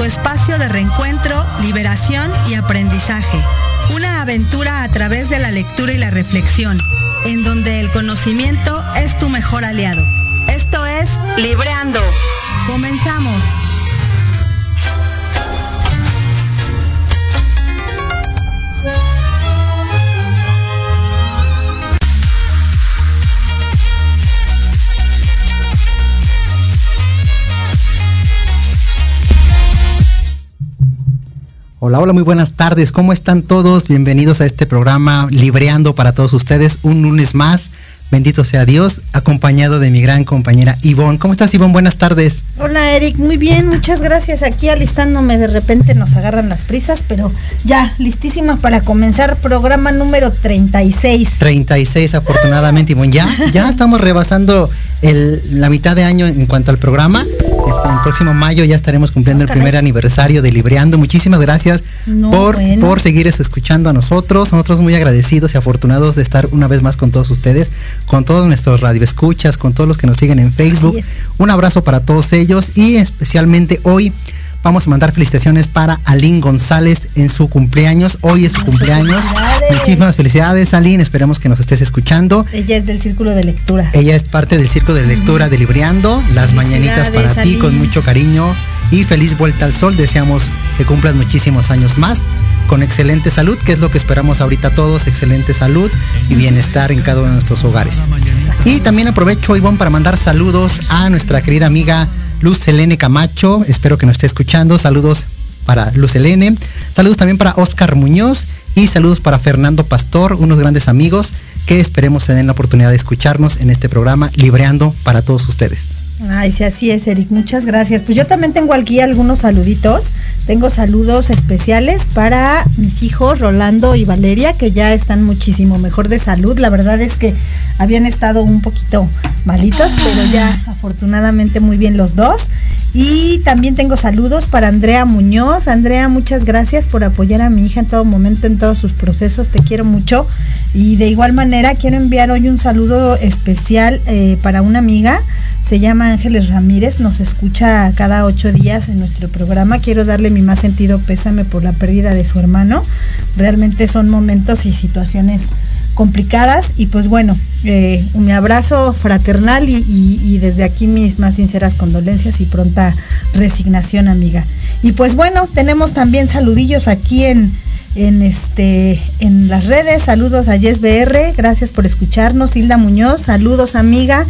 tu espacio de reencuentro, liberación y aprendizaje. Una aventura a través de la lectura y la reflexión, en donde el conocimiento es tu mejor aliado. Esto es Libreando. Comenzamos. Hola, hola, muy buenas tardes. ¿Cómo están todos? Bienvenidos a este programa Libreando para todos ustedes. Un lunes más. Bendito sea Dios, acompañado de mi gran compañera Ivonne. ¿Cómo estás, Ivonne? Buenas tardes. Hola, Eric. Muy bien, muchas gracias. Aquí alistándome, de repente nos agarran las prisas, pero ya, listísima para comenzar programa número 36. 36, afortunadamente, Ivonne. Ya, ya estamos rebasando el, la mitad de año en cuanto al programa. Este, el próximo mayo ya estaremos cumpliendo el primer aniversario de Libreando. Muchísimas gracias No, por, bueno. por seguir escuchando a nosotros. Nosotros muy agradecidos y afortunados de estar una vez más con todos ustedes, con todos nuestros radioescuchas, con todos los que nos siguen en Facebook. Un abrazo para todos ellos y especialmente hoy vamos a mandar felicitaciones para Aline González en su cumpleaños. Hoy es su cumpleaños. felicidades. Muchísimas felicidades, Aline. Esperemos que nos estés escuchando. Ella es del círculo de lectura. Ella es parte del circo de lectura de Libreando. Las mañanitas para ti con mucho cariño y feliz vuelta al sol. Deseamos que cumplas muchísimos años más con excelente salud, que es lo que esperamos ahorita todos, excelente salud y bienestar en cada uno de nuestros hogares. Y también aprovecho, Ivonne, para mandar saludos a nuestra querida amiga Luz Helene Camacho. Espero que nos esté escuchando. Saludos para Luz Helene. Saludos también para Oscar Muñoz y saludos para Fernando Pastor, unos grandes amigos que esperemos se den la oportunidad de escucharnos en este programa Libreando para todos ustedes. Ay, sí, así es, Eric. Muchas gracias. Pues yo también tengo aquí algunos saluditos. Tengo saludos especiales para mis hijos, Rolando y Valeria, que ya están muchísimo mejor de salud. La verdad es que habían estado un poquito malitos, pero ya afortunadamente muy bien los dos. Y también tengo saludos para Andrea Muñoz. Andrea, muchas gracias por apoyar a mi hija en todo momento, en todos sus procesos. Te quiero mucho. Y de igual manera quiero enviar hoy un saludo especial eh, para una amiga se llama Ángeles Ramírez, nos escucha cada ocho días en nuestro programa. Quiero darle mi más sentido pésame por la pérdida de su hermano. Realmente son momentos y situaciones complicadas y pues bueno, eh, un abrazo fraternal y, y- y desde aquí mis más sinceras condolencias y pronta resignación, amiga. Y pues bueno, tenemos también saludillos aquí en, en este en las redes. Saludos a Yes BR, gracias por escucharnos. Hilda Muñoz, saludos amiga.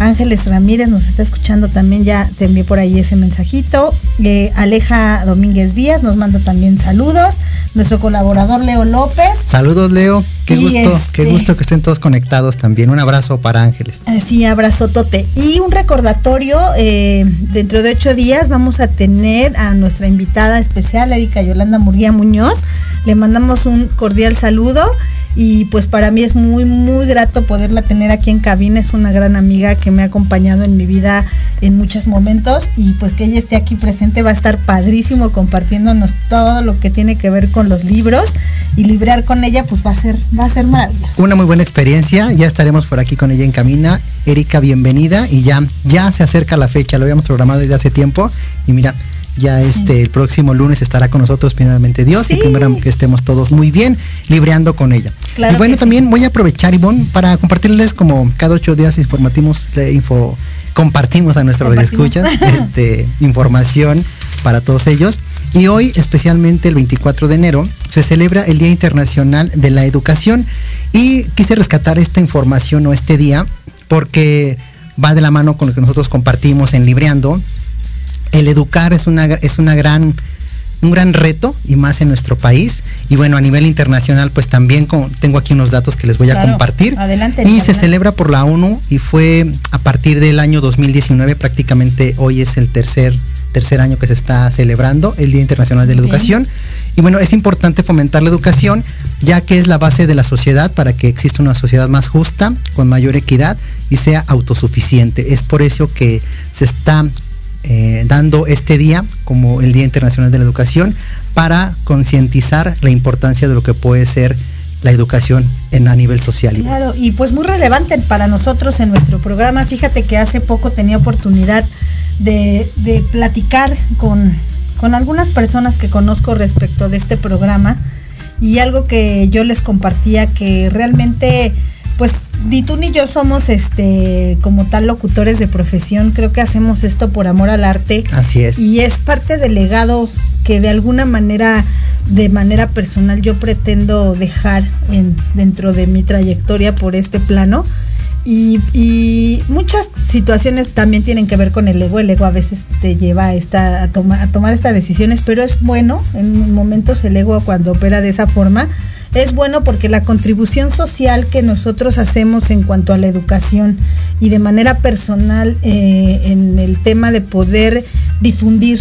Ángeles Ramírez nos está escuchando también, ya te envié por ahí ese mensajito. Eh, Aleja Domínguez Díaz nos manda también saludos. Nuestro colaborador Leo López. Saludos Leo, qué Y gusto, este- qué gusto que estén todos conectados también. Un abrazo para Ángeles. Sí, abrazotote. Y un recordatorio, eh, dentro de ocho días vamos a tener a nuestra invitada especial, Erika Yolanda Murguía Muñoz. Le mandamos un cordial saludo y pues para mí es muy, muy grato poderla tener aquí en cabina. Es una gran amiga que me ha acompañado en mi vida en muchos momentos y pues que ella esté aquí presente va a estar padrísimo compartiéndonos todo lo que tiene que ver con los libros y librar con ella pues va a ser, va a ser maravilloso. Una muy buena experiencia, ya estaremos por aquí con ella en camina. Erika, bienvenida y ya, ya se acerca la fecha, lo habíamos programado desde hace tiempo y mira, ya este el próximo lunes estará con nosotros primeramente Dios y primero que estemos todos muy bien libreando con ella. Claro y bueno, también voy a aprovechar, Ivonne, para compartirles como cada ocho días informativos, eh, info, compartimos a nuestros radioescuchas este, información para todos ellos. Y hoy, especialmente el 24 de enero, se celebra el Día Internacional de la Educación. Y quise rescatar esta información o este día porque va de la mano con lo que nosotros compartimos en Libreando. El educar es una, es una gran, un gran reto y más en nuestro país. Y bueno, a nivel internacional, pues también con- tengo aquí unos datos que les voy a Claro. compartir. Adelante, Y se celebra por la ONU y fue a partir del año 2019, prácticamente hoy es el tercer, tercer año que se está celebrando el Día Internacional de la Bien. Educación. Y bueno, es importante fomentar la educación, ya que es la base de la sociedad para que exista una sociedad más justa, con mayor equidad y sea autosuficiente. Es por eso que se está eh, dando este día como el Día Internacional de la Educación para concientizar la importancia de lo que puede ser la educación en a nivel social. Claro, y pues muy relevante para nosotros en nuestro programa. Fíjate que hace poco tenía oportunidad de, de platicar con, con algunas personas que conozco respecto de este programa y algo que yo les compartía que realmente pues ni tú ni yo somos este como tal locutores de profesión, creo que hacemos esto por amor al arte. Así es. Y es parte del legado que de alguna manera, de manera personal, yo pretendo dejar en, dentro de mi trayectoria por este plano. Y, muchas situaciones también tienen que ver con el ego. El ego a veces te lleva a, esta, a, a tomar estas decisiones, pero es bueno en momentos el ego cuando opera de esa forma es bueno porque la contribución social que nosotros hacemos en cuanto a la educación y de manera personal eh, en el tema de poder difundir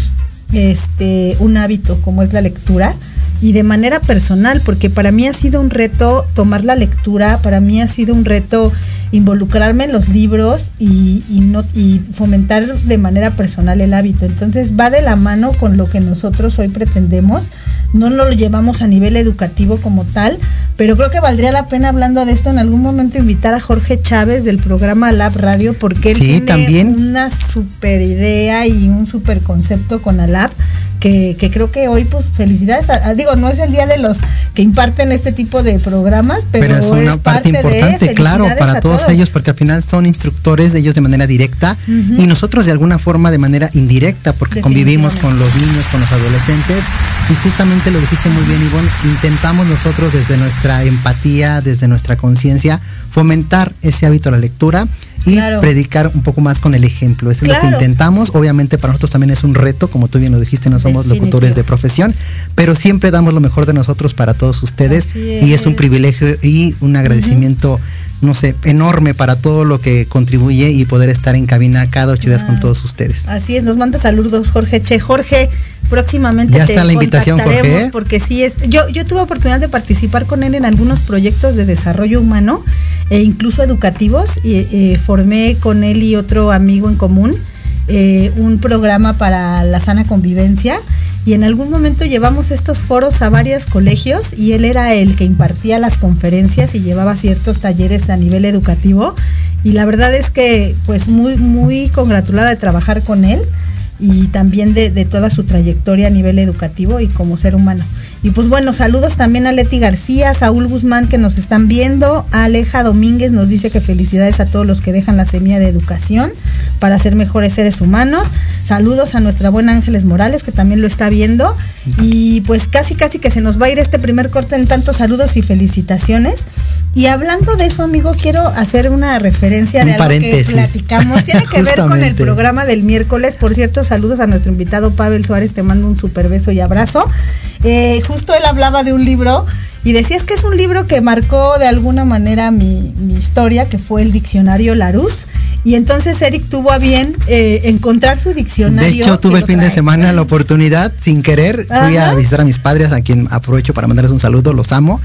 este, un hábito como es la lectura, y de manera personal, porque para mí ha sido un reto tomar la lectura, para mí ha sido un reto involucrarme en los libros y, no, y fomentar de manera personal el hábito. Entonces va de la mano con lo que nosotros hoy pretendemos. No lo llevamos a nivel educativo como tal, pero creo que valdría la pena hablando de esto en algún momento invitar a Jorge Chávez del programa Lab Radio, porque él tiene también. una super idea y un super concepto con Alab que, creo que hoy, pues, felicidades. digo, no es el día de los que imparten este tipo de programas, pero, es una parte, importante, claro, para todos, ellos, porque al final son instructores de ellos de manera directa y nosotros de alguna forma de manera indirecta, porque convivimos con los niños, con los adolescentes. Y justamente lo dijiste muy bien, Ivonne, intentamos nosotros desde nuestra empatía, desde nuestra conciencia, fomentar ese hábito de la lectura y predicar un poco más con el ejemplo. Eso es lo que intentamos. Obviamente para nosotros también es un reto, como tú bien lo dijiste, no somos locutores de profesión, pero siempre damos lo mejor de nosotros para todos ustedes y es un privilegio y un agradecimiento no sé, enorme para todo lo que contribuye y poder estar en cabina cada ocho días con todos ustedes. Así es, nos manda saludos Jorge Che. Jorge, próximamente ya está la invitación, Jorge. porque sí es. Yo, yo tuve oportunidad de participar con él en algunos proyectos de desarrollo humano e incluso educativos. Y, eh, formé con él y otro amigo en común eh, un programa para la sana convivencia y en algún momento llevamos estos foros a varios colegios y él era el que impartía las conferencias y llevaba ciertos talleres a nivel educativo y la verdad es que pues muy muy congratulada de trabajar con él y también de, de toda su trayectoria a nivel educativo y como ser humano. Y pues bueno, saludos también a Leti García, Saúl Guzmán que nos están viendo, Aleja Domínguez nos dice que felicidades a todos los que dejan la semilla de educación para ser mejores seres humanos. Saludos a nuestra buena Ángeles Morales que también lo está viendo. Y pues casi casi que se nos va a ir este primer corte en tantos saludos y felicitaciones. Y hablando de eso, amigo, quiero hacer una referencia de algo que platicamos. Tiene que ver con el programa del miércoles. Por cierto, saludos a nuestro invitado Pavel Suárez, te mando un super beso y abrazo. Eh, justo él hablaba de un libro y decía es que es un libro que marcó de alguna manera mi, historia, que fue el diccionario Larousse. Y entonces Eric tuvo a bien eh, encontrar su diccionario. De hecho, tuve el fin de semana la oportunidad, sin querer, fui a visitar a mis padres, a quien aprovecho para mandarles un saludo, los amo.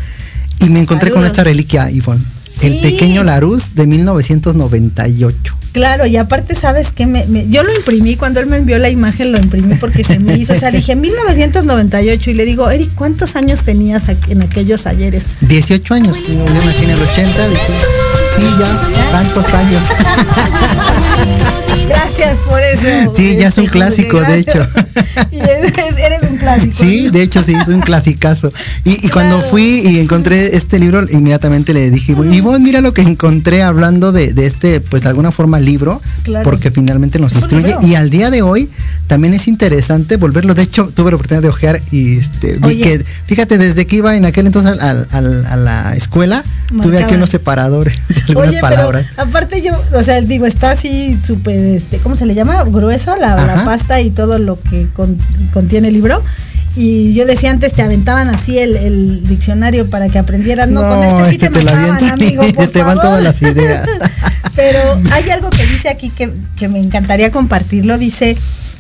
Y me encontré con esta reliquia, Ivonne. El pequeño Larousse de 1998. Claro, y aparte, ¿sabes qué? Me, yo lo imprimí, cuando él me envió la imagen lo imprimí porque se me hizo, o sea, dije 1998 y le digo, Eric, ¿cuántos años tenías en aquellos ayeres? 18 años, yo nací en el 80, dije, sí, ya, tantos años. Gracias por eso. Sí, ya es un clásico, de hecho. eres, un clásico. Sí, de hecho sí, es un clasicazo. Y, cuando fui y encontré este libro, inmediatamente le dije, vos mira lo que encontré hablando de, este, pues de alguna forma libro, porque finalmente nos instruye. Y al día de hoy también es interesante volverlo. De hecho, tuve la oportunidad de ojear y este, vi que, fíjate, desde que iba en aquel entonces a, la escuela, tuve aquí unos separadores algunas palabras. aparte yo, o sea, digo, está así súper, este, ¿cómo se le llama? Grueso la, pasta y todo lo que contiene el libro. Y yo decía antes, te aventaban así el, diccionario para que aprendieran. No, con este sí este te, mataban, amigo, te van todas las ideas. Pero hay algo que dice aquí que, que me encantaría compartirlo. Dice,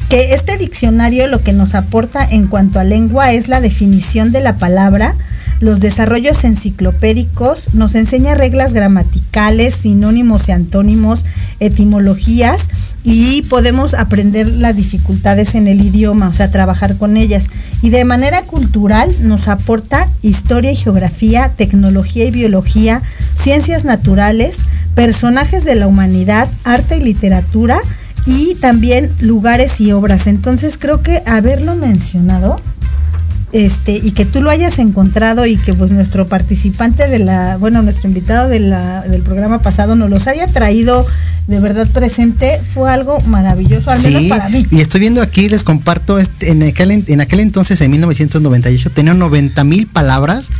que este diccionario lo que nos aporta en cuanto a lengua es la definición de la palabra, los desarrollos enciclopédicos, nos enseña reglas gramaticales, sinónimos y antónimos, etimologías y podemos aprender las dificultades en el idioma, o sea, trabajar con ellas. Y de manera cultural nos aporta historia y geografía, tecnología y biología, ciencias naturales, personajes de la humanidad, arte y literatura y también lugares y obras. Entonces creo que haberlo mencionado este y que tú lo hayas encontrado y que pues nuestro participante de la, bueno, nuestro invitado de la, del programa pasado nos los haya traído de verdad presente, fue algo maravilloso, al menos para mí. Y estoy viendo aquí, les comparto, este, en, aquel, en aquel entonces, en 1998, tenía 90 mil palabras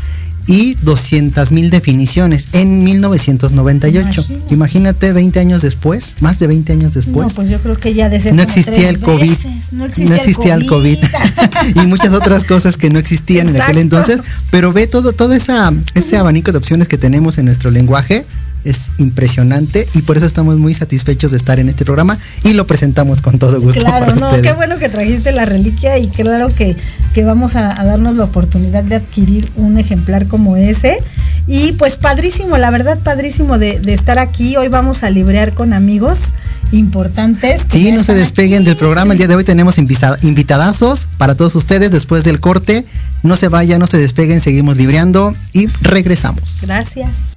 y 200 mil definiciones en 1998. Imagínate 20 años después, más de 20 años después. No, pues yo creo que ya No existía el COVID. no existía, el COVID. y muchas otras cosas que no existían en aquel entonces. Pero ve todo, todo esa, ese abanico de opciones que tenemos en nuestro lenguaje es impresionante y por eso estamos muy satisfechos de estar en este programa y lo presentamos con todo gusto. Claro, no, qué bueno que trajiste la reliquia y claro que, que vamos a, darnos la oportunidad de adquirir un ejemplar como ese. Y pues padrísimo, la verdad padrísimo de, estar aquí. Hoy vamos a librear con amigos importantes. Sí, no se despeguen del programa. El día de hoy tenemos invitadazos para todos ustedes después del corte. No se vayan, no se despeguen, seguimos libreando y regresamos. Gracias.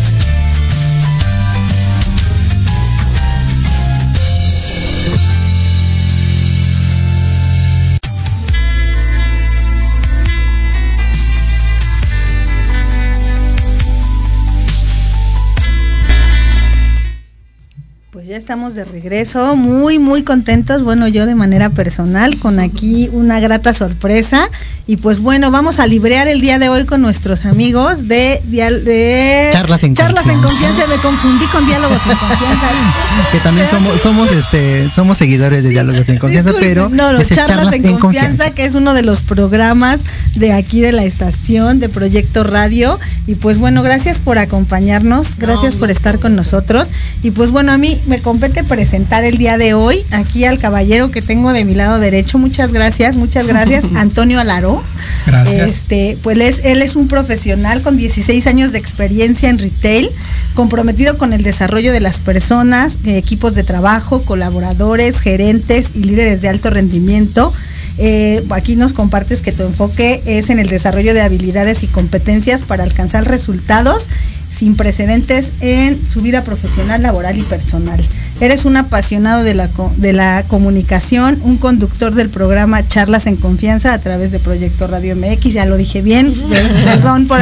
Ya estamos de regreso, muy, muy contentos, bueno, yo de manera personal, con aquí una grata sorpresa. Y pues bueno, vamos a librear el día de hoy con nuestros amigos de, de Charlas en Charlas en Confianza. Me confundí con Diálogos en Confianza. que también somos, somos, este, somos seguidores de Diálogos en Confianza, pero... No, los Charlas, en, confianza, que es uno de los programas de aquí de la estación, de Proyecto Radio. Y pues bueno, gracias por acompañarnos, gracias por estar con nosotros. Y pues bueno, a mí me compete presentar el día de hoy aquí al caballero que tengo de mi lado derecho. Muchas gracias, muchas gracias, Antonio. Bravo. Gracias. Este, pues él es, él es un profesional con 16 años de experiencia en retail, comprometido con el desarrollo de las personas, de equipos de trabajo, colaboradores, gerentes y líderes de alto rendimiento. Eh, aquí nos compartes que tu enfoque es en el desarrollo de habilidades y competencias para alcanzar resultados sin precedentes en su vida profesional, laboral y personal. Eres un apasionado de la, de la comunicación, un conductor del programa Charlas en Confianza a través de Proyecto Radio MX, ya lo dije bien, perdón por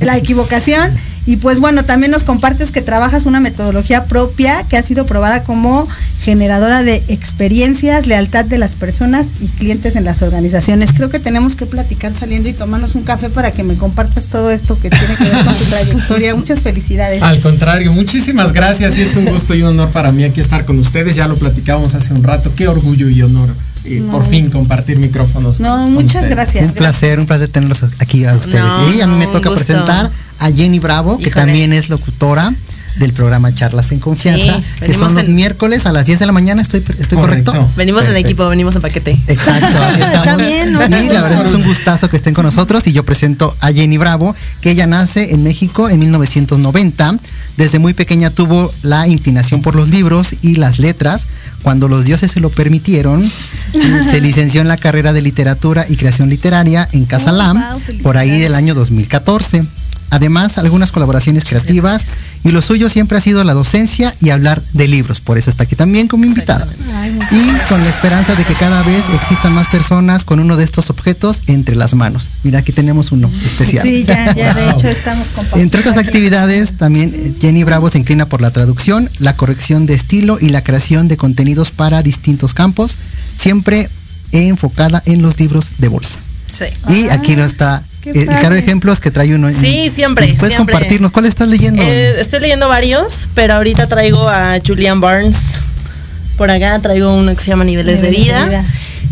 la equivocación. Y pues bueno, también nos compartes que trabajas una metodología propia que ha sido probada como generadora de experiencias, lealtad de las personas y clientes en las organizaciones. Creo que tenemos que platicar saliendo y tomarnos un café para que me compartas todo esto que tiene que ver con tu trayectoria. Muchas felicidades. Al contrario, muchísimas gracias y es un gusto y un honor para mí aquí estar con ustedes. Ya lo platicábamos hace un rato. Qué orgullo y honor eh, No. por fin compartir micrófonos. No, con muchas ustedes. gracias. Un placer, un placer tenerlos aquí a ustedes. No, y a mí me toca presentar a Jenny Bravo, que también es locutora del programa Charlas en Confianza, Sí, que son los en- miércoles a las 10 de la mañana, ¿estoy, estoy Correcto. correcto? Venimos en equipo, venimos en paquete. Exacto, estamos. También, ¿no? y la verdad es un gustazo que estén con nosotros y yo presento a Jenny Bravo, que ella nace en México en 1990. Desde muy pequeña tuvo la inclinación por los libros y las letras. Cuando los dioses se lo permitieron, se licenció en la carrera de literatura y creación literaria en Casalam Oh, wow, por ahí del año 2014. Además, algunas colaboraciones creativas y lo suyo siempre ha sido la docencia y hablar de libros. Por eso está aquí también como invitada. Y con la esperanza de que cada vez existan más personas con uno de estos objetos entre las manos. Mira, aquí tenemos uno especial. Sí, ya, ya de hecho estamos compartiendo. Entre otras actividades, también eh, Jenny Bravo se inclina por la traducción, la corrección de estilo y la creación de contenidos para distintos campos, siempre enfocada en los libros de bolsa. Sí. Y aquí no está qué eh, el claro padre. ejemplo es que trae uno. en- Sí, siempre, ¿Puedes siempre. compartirnos cuál estás leyendo? Eh, estoy leyendo varios, pero ahorita traigo a Julian Barnes. Por acá traigo uno que se llama Niveles de Vida. vida.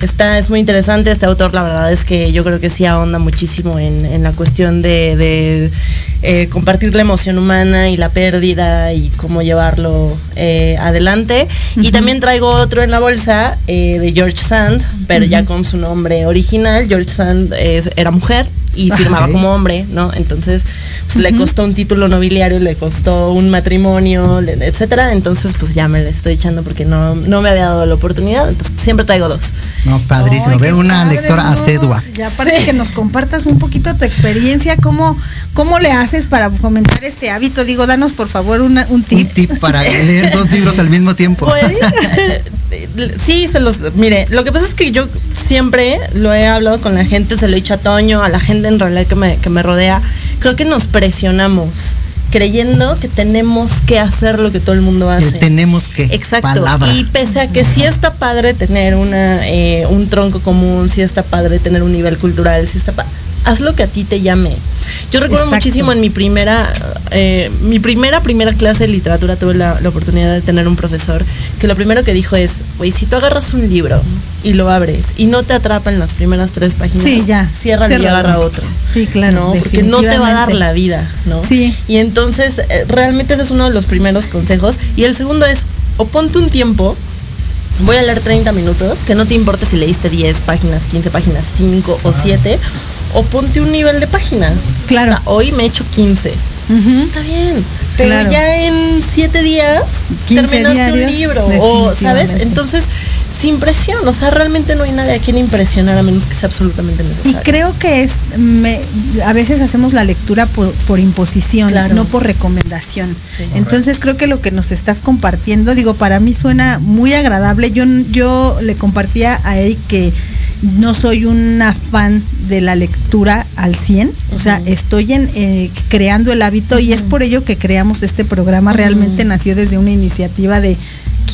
Está, es muy interesante este autor, la verdad es que yo creo que sí ahonda muchísimo en, en la cuestión de, de, eh, compartir la emoción humana y la pérdida y cómo llevarlo eh, adelante. Y también traigo otro en la bolsa eh, de George Sand, pero ya con su nombre original. George Sand es- era mujer y firmaba como hombre, ¿no? Entonces pues, le costó un título nobiliario, le costó un matrimonio, etcétera. Entonces pues ya me le estoy echando porque no, no me había dado la oportunidad. Entonces siempre traigo dos. No, padrísimo. Ve una padre, lectora ¿no? asedua. Y aparte que nos compartas un poquito tu experiencia, cómo, cómo le haces para fomentar este hábito. Digo, danos por favor una- un Un tip. tip para leer dos libros al mismo tiempo. Pues, sí, se los. Mire, lo que pasa es que yo siempre lo he hablado con la gente, se lo he dicho a Toño, a la gente en realidad que me, que me rodea. Creo que nos presionamos creyendo que tenemos que hacer lo que todo el mundo El hace. tenemos que. Exacto. Palabra. Y pese a que sí está padre tener una, eh, un tronco común, sí está padre tener un nivel cultural, sí está pa- haz lo que a ti te llame. Yo recuerdo Exacto. muchísimo en mi primera, eh, mi primera, primera clase de literatura tuve la, la oportunidad de tener un profesor que lo primero que dijo es, güey, si tú agarras un libro y lo abres y no te atrapa en las primeras tres páginas, Sí, ya. cierra y agarra otro. Sí, claro. ¿no? Porque no te va a dar la vida, ¿no? Sí. Y entonces, eh, realmente ese es uno de los primeros consejos. Y el segundo es, o ponte un tiempo, voy a leer 30 minutos, que no te importe si leíste 10 páginas, 15 páginas, 5 o 7, o ponte un nivel de páginas. Claro. O sea, hoy me he hecho 15. Ujú. Está bien. Pero Claro. ya en 7 días 15 terminaste un libro. O, ¿sabes? Entonces, sin presión. O sea, realmente no hay nadie a quien impresionar a menos que sea absolutamente Y necesario. creo que es, me- a veces hacemos la lectura por, por imposición, Claro. no por recomendación. Sí. Entonces creo que lo que nos estás compartiendo, digo, para mí suena muy agradable. Yo, yo le compartía a Eric que no soy una fan de la lectura al 100, o sea, estoy en, eh, creando el hábito y es por ello que creamos este programa. Realmente nació desde una iniciativa de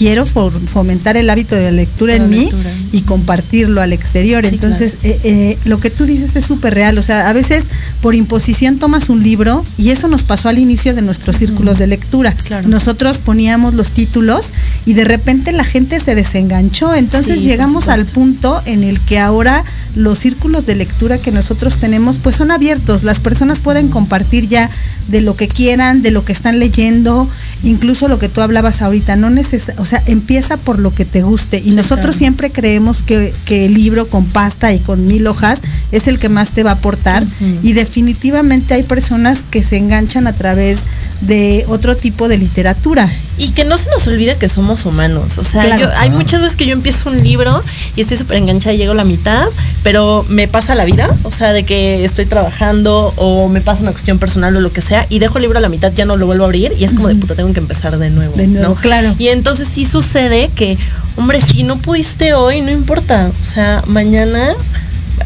quiero fomentar el hábito de lectura La en mí y compartirlo al exterior. Sí, Entonces, eh, eh, lo que tú dices es súper real. O sea, a veces por imposición tomas un libro y eso nos pasó al inicio de nuestros círculos de lectura. Claro. Nosotros poníamos los títulos y de repente la gente se desenganchó. Entonces Sí, llegamos al punto en el que ahora los círculos de lectura que nosotros tenemos pues son abiertos. Las personas pueden compartir ya de lo que quieran, de lo que están leyendo, incluso lo que tú hablabas ahorita, no neces o sea, empieza por lo que te guste y Sí, nosotros claro. siempre creemos que, que el libro con pasta y con mil hojas es el que más te va a aportar y definitivamente hay personas que se enganchan a través de otro tipo de literatura. Y que no se nos olvide que somos humanos. O sea, Claro. yo- hay muchas veces que yo empiezo un libro y estoy súper enganchada y llego a la mitad, pero me pasa la vida. O sea, de que estoy trabajando o me pasa una cuestión personal o lo que sea y dejo el libro a la mitad, ya no lo vuelvo a abrir y es como de puta, tengo que empezar de nuevo. De nuevo, ¿no? claro. Y entonces sí sucede que, hombre, si no pudiste hoy, no importa. O sea, mañana.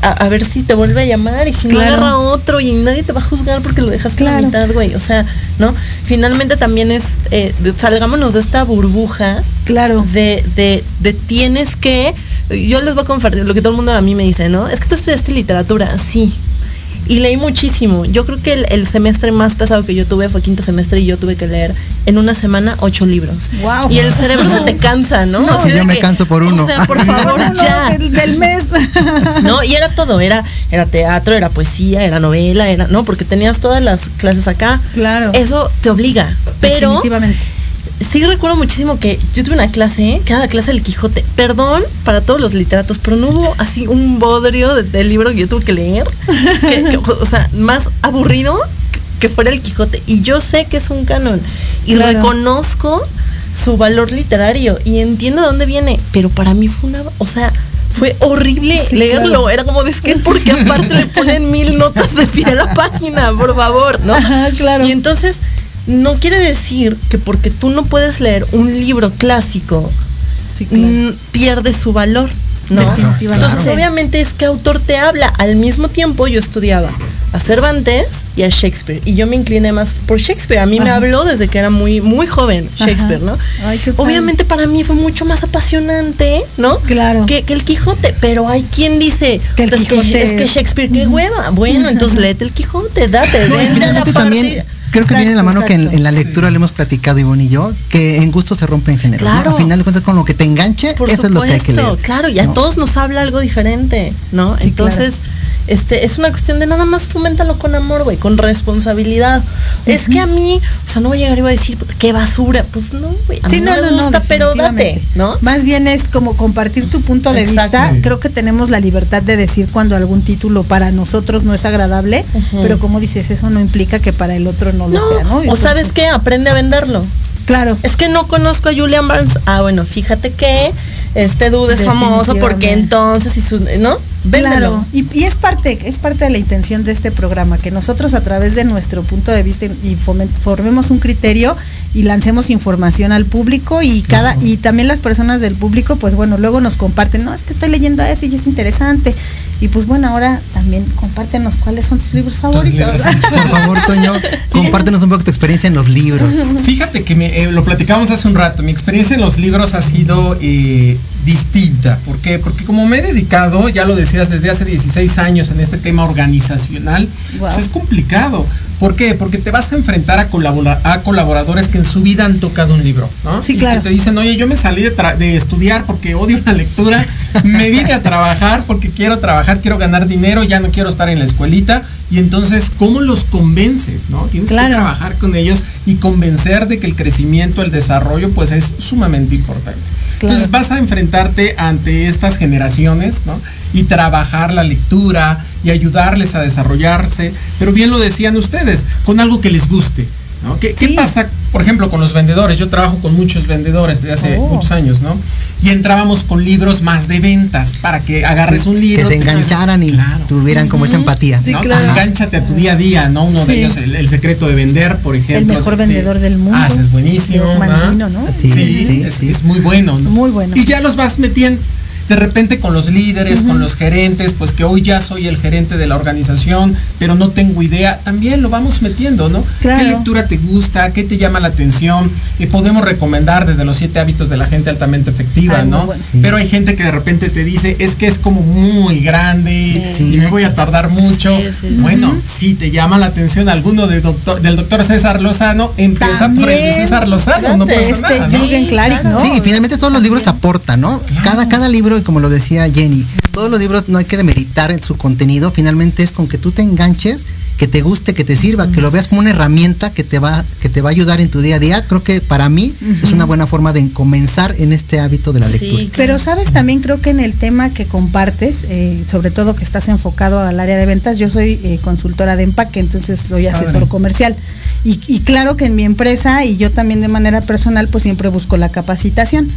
A, a ver si te vuelve a llamar y si no Claro. agarra otro y nadie te va a juzgar porque lo dejaste a la Claro. mitad, güey. O sea, ¿no? Finalmente también es, eh, salgámonos de esta burbuja Claro. de, de, de tienes que, yo les voy a compartir lo que todo el mundo a mí me dice, ¿no? Es que tú estudiaste literatura, sí. Y leí muchísimo. Yo creo que el, el semestre más pesado que yo tuve fue quinto semestre y yo tuve que leer en una semana ocho libros. Wow. Y el cerebro se te cansa, ¿no? No, yo me que, canso por uno. O sea, por favor, No, ya. del, del mes. ¿no? Y era todo, era, era teatro, era poesía, era novela, era, no, porque tenías todas las clases acá. Claro. Eso te obliga. Pero. Sí recuerdo muchísimo que yo tuve una clase, cada clase del Quijote. Perdón para todos los literatos, pero no hubo así un bodrio de- del libro que yo tuve que leer. que- que, o sea, más aburrido que fuera el Quijote. Y yo sé que es un canon. Y Claro. reconozco su valor literario y entiendo de dónde viene. Pero para mí fue una, o sea, fue horrible Sí, leerlo. claro. Era como de es que porque aparte le ponen mil notas de pie a la página, por favor, ¿no? Ajá, claro. Y entonces no quiere decir que porque tú no puedes leer un libro clásico Sí, claro. mm, pierde su valor, ¿no? Definitivamente. Entonces obviamente es que autor te habla. Al mismo tiempo yo estudiaba a Cervantes y a Shakespeare y yo me incliné más por Shakespeare. A mí me habló desde que era muy muy joven Shakespeare, Ajá. ¿no? Ay, qué padre. Obviamente para mí fue mucho más apasionante, ¿no? Claro. Que, que el Quijote, pero hay quien dice Que el "Puta, es Quijote es que es- Shakespeare qué hueva. Bueno, entonces léete el Quijote, date, No, también partida. Creo que viene de la Exacto, mano que en, exacto. en la lectura le hemos platicado Ivonne y yo, que en gusto se rompen géneros. ¿no? Claro. A final de cuentas con lo que te enganche, Por eso supuesto, es lo que hay que leer. claro, y a ¿no? todos nos habla algo diferente, ¿no? Sí, Entonces, este, es una cuestión de nada más foméntalo con amor, güey, con responsabilidad. Es que a mí, o sea, no voy a llegar y voy a decir, qué basura. Pues no, güey, a mí no, me gusta, pero date. ¿no? Más bien es como compartir tu punto de Exacto. vista. Creo que tenemos la libertad de decir cuando algún título para nosotros no es agradable, pero como dices, eso no implica que para el otro no lo No, sea, ¿no? o sabes qué, aprende a venderlo. Claro. Es que no conozco a Julian Barnes. Ah, bueno, fíjate que este dude es famoso porque entonces y su, ¿no? Véndelo. Claro, y, y es parte, es parte de la intención de este programa, que nosotros a través de nuestro punto de vista y formemos un criterio y lancemos información al público y cada, y también las personas del público, pues bueno, luego nos comparten, no, es que estoy leyendo esto y es interesante. Y pues bueno, ahora también compártenos cuáles son tus libros favoritos. Por favor, Toño, compártenos un poco tu experiencia en los libros. Fíjate que me, eh, lo platicábamos hace un rato, mi experiencia en los libros ha sido eh, distinta. ¿Por qué? Porque como me he dedicado, ya lo decías, desde hace 16 años en este tema organizacional, Wow. pues es complicado. ¿Por qué? Porque te vas a enfrentar a, colabora- a colaboradores que en su vida han tocado un libro, ¿no? Sí, Y claro. que te dicen, oye, yo me salí de, estudiar porque odio la lectura, me vine a trabajar porque quiero trabajar, quiero ganar dinero, ya no quiero estar en la escuelita. Y entonces, ¿cómo los convences, no? Tienes que trabajar con ellos y convencer de que el crecimiento, el desarrollo, pues es sumamente importante. Claro. Entonces vas a enfrentarte ante estas generaciones, ¿no? Y trabajar la lectura y ayudarles a desarrollarse. Pero bien lo decían ustedes, con algo que les guste. ¿No? ¿Qué, pasa, por ejemplo, con los vendedores? Yo trabajo con muchos vendedores desde hace Oh. muchos años, ¿no? Y entrábamos con libros más de ventas para que agarres un libro. que te engancharan y Claro. tuvieran como esta empatía. Sí, ¿no? claro. Engánchate a tu día a día, ¿no? Uno de ellos, el, el secreto de vender, por ejemplo. El mejor de- vendedor del mundo. Ah, es buenísimo. De. Sí, Sí, sí, es, sí. es muy bueno. ¿no? Muy bueno. Y ya los vas metiendo de repente con los líderes, con los gerentes, pues que hoy ya soy el gerente de la organización, pero no tengo idea, también lo vamos metiendo, ¿no? Claro. ¿Qué lectura te gusta? ¿Qué te llama la atención? Eh, podemos recomendar desde los siete hábitos de la gente altamente efectiva, Ay, muy ¿no? bueno. Sí. Pero hay gente que de repente te dice, es que es como muy grande Sí. y me voy a tardar mucho. Sí, sí, sí. Bueno, si te llama la atención alguno de doctor, del doctor César Lozano, empieza por el. César Lozano, no pasa Este nada, Klarik, ¿no? Sí, y finalmente todos los libros aportan, ¿no? Cada, cada libro, y como lo decía Jenny, todos los libros no hay que demeritar en su contenido, finalmente es con que tú te enganches que te guste, que te sirva, que lo veas como una herramienta que te va, que te va a ayudar en tu día a día. Creo que para mí es una buena forma de comenzar en este hábito de la lectura. Pero sabes, también creo que en el tema que compartes, eh, sobre todo que estás enfocado al área de ventas, yo soy eh, consultora de empaque, entonces soy asesor comercial. Y, y claro que en mi empresa y yo también de manera personal, pues siempre busco la capacitación.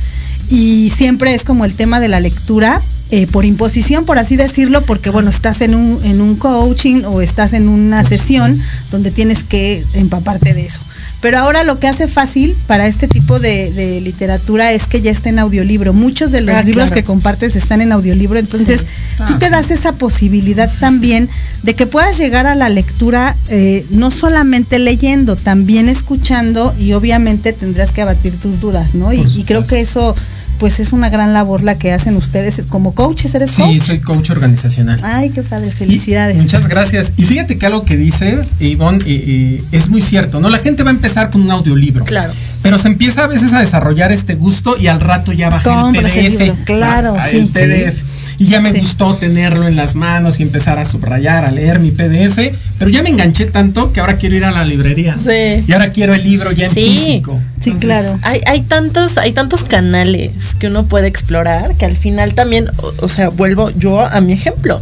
Y siempre es como el tema de la lectura, eh, por imposición, por así decirlo, porque bueno, estás en un, en un coaching o estás en una sesión donde tienes que empaparte de eso. Pero ahora lo que hace fácil para este tipo de, de literatura es que ya está en audiolibro. Muchos de los Ah, libros claro. que compartes están en audiolibro, entonces Sí. tú Ah, te das esa posibilidad también de que puedas llegar a la lectura eh, no solamente leyendo, también escuchando y obviamente tendrás que abatir tus dudas, ¿no? Y, y creo que eso pues es una gran labor la que hacen ustedes como coaches, ¿eres Sí, soy coach organizacional. Ay, qué padre, felicidades. Muchas gracias. Y fíjate que algo que dices, Ivonne, eh, eh, es muy cierto, ¿no? La gente va a empezar con un audiolibro. Claro. Pero se empieza a veces a desarrollar este gusto y al rato ya baja el Compras el PDF. libro, claro, Ah, sí. El PDF. Y ya me Sí. gustó tenerlo en las manos y empezar a subrayar, a leer mi PDF. Pero ya me enganché tanto que ahora quiero ir a la librería. Sí. Y ahora quiero el libro ya en Sí. físico. Sí, claro. Hay, hay tantos, hay tantos canales que uno puede explorar que al final también, o, o sea, vuelvo yo a mi ejemplo.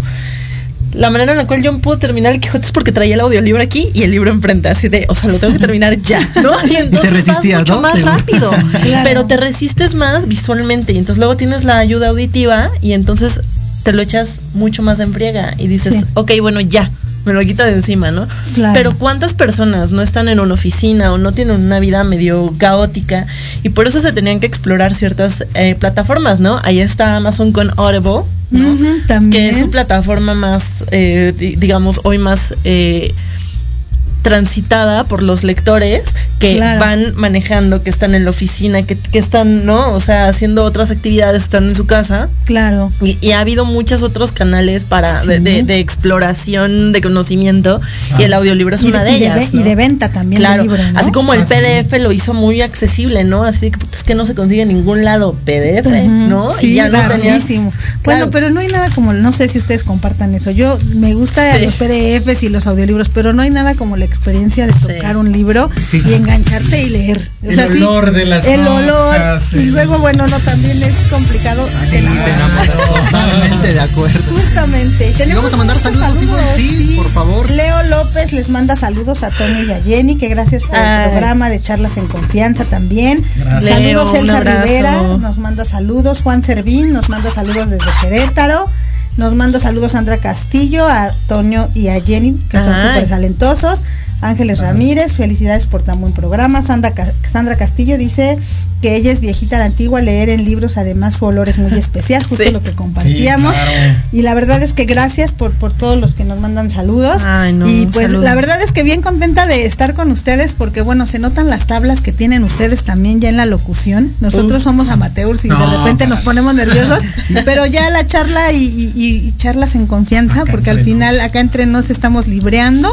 La manera en la cual yo puedo terminar el Quijote es porque traía el audiolibro aquí y el libro enfrente, así de, o sea, lo tengo que terminar ya, ¿no? Y entonces vas resistías, mucho ¿no? más rápido, Claro. pero te resistes más visualmente y entonces luego tienes la ayuda auditiva y entonces te lo echas mucho más en friega y dices, Sí. ok, bueno, ya, me lo quito de encima, ¿no? Claro. Pero cuántas personas no están en una oficina o no tienen una vida medio caótica y por eso se tenían que explorar ciertas eh, plataformas, ¿no? Ahí está Amazon con Audible, ¿no? Ujú, también. que es su plataforma más, eh, di- digamos, hoy más eh, transitada por los lectores que Claro. van manejando, que están en la oficina, que, que están, ¿no? O sea, haciendo otras actividades, están en su casa. Claro. Y, y ha habido muchos otros canales para de, Sí. de- de exploración, de conocimiento, y el audiolibro es Y una de, y ellas. y ¿no? de venta también Claro, libro, ¿no? así como el Ah, sí. PDF lo hizo muy accesible, ¿no? Así que es que no se consigue en ningún lado PDF, ¿no? Sí, y ya no tenías-. Claro. Bueno, pero no hay nada como, no sé si ustedes compartan eso. Yo me gusta Sí. los PDFs y los audiolibros, pero no hay nada como la experiencia de tocar un libro Sí. y engancharte y leer. El olor de las El olor. hojas, Y luego, bueno, no, también es complicado. Sí. Totalmente de acuerdo. Justamente. Tenemos vamos a mandar saludos. Sí, por favor. Leo López les manda saludos a Toño y a Jenny, que gracias por Ay. el programa de charlas en confianza también. Gracias. Saludos Leo, Elsa. Rivera, nos manda saludos. Juan Servín nos manda saludos desde Querétaro. Nos manda saludos Sandra Castillo, a Toño y a Jenny, que son súper talentosos. Ángeles Ramírez, felicidades por tan buen programa. Sandra, Sandra Castillo dice que ella es viejita a la antigua, leer en libros, además su olor es muy especial, justo Sí. lo que compartíamos. Sí, claro. Y la verdad es que gracias por, por todos los que nos mandan saludos. Ay, no, y pues saludo. la verdad es que bien contenta de estar con ustedes porque bueno, se notan las tablas que tienen ustedes también ya en la locución. Nosotros Uf. somos amateurs y de repente nos ponemos nerviosos, pero ya la charla y, y- y charlas en confianza Acá porque al final nos. acá entre nos estamos libreando.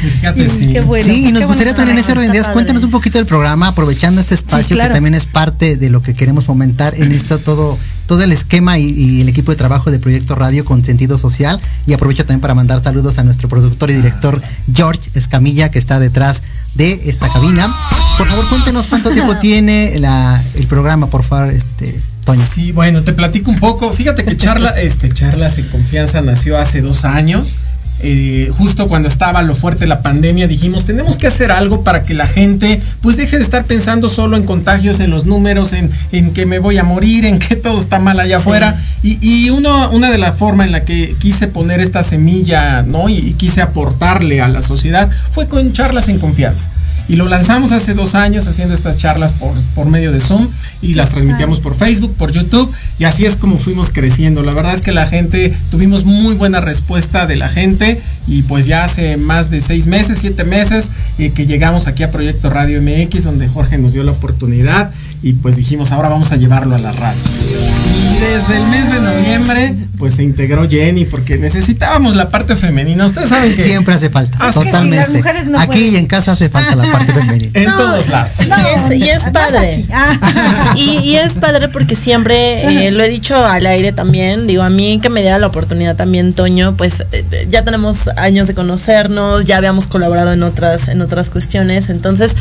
Fíjate, Y sí. Qué bueno. sí, y nos qué gustaría bueno también en ese orden de está cuéntanos un poquito del programa, aprovechando este espacio claro. que también es parte de lo que queremos fomentar en esto todo todo el esquema y, y el equipo de trabajo de Proyecto Radio con sentido social y aprovecho también para mandar saludos a nuestro productor y director George Escamilla que está detrás de esta cabina. Por favor, cuéntenos cuánto tiempo tiene la, el programa, por favor, este Toño. Sí, bueno, te platico un poco. Fíjate que charla, este, charlas en confianza nació hace dos años. Eh, justo cuando estaba lo fuerte la pandemia, dijimos tenemos que hacer algo para que la gente pues deje de estar pensando solo en contagios, en los números, en, en que me voy a morir, en que todo está mal allá afuera. Y, y uno, una de las formas en la que quise poner esta semilla, ¿no? Y, y quise aportarle a la sociedad fue con charlas en confianza. Y lo lanzamos hace dos años haciendo estas charlas por, por medio de Zoom y las transmitíamos por Facebook, por YouTube y así es como fuimos creciendo. La verdad es que la gente, tuvimos muy buena respuesta de la gente y pues ya hace más de seis meses, siete meses eh, que llegamos aquí a Proyecto Radio MX donde Jorge nos dio la oportunidad y pues dijimos ahora vamos a llevarlo a la radio. Y desde el mes de noviembre pues se integró Jenny porque necesitábamos la parte femenina. Ustedes saben que siempre hace falta, Ah, es que sí, totalmente. las mujeres no Aquí pueden. y en casa hace falta la parte femenina. en todos lados. y es, y es padre. y, y es padre porque siempre, eh, lo he dicho al aire también, digo, a mí que me diera la oportunidad también, Toño, pues eh, ya tenemos años de conocernos, ya habíamos colaborado en otras, en otras cuestiones, entonces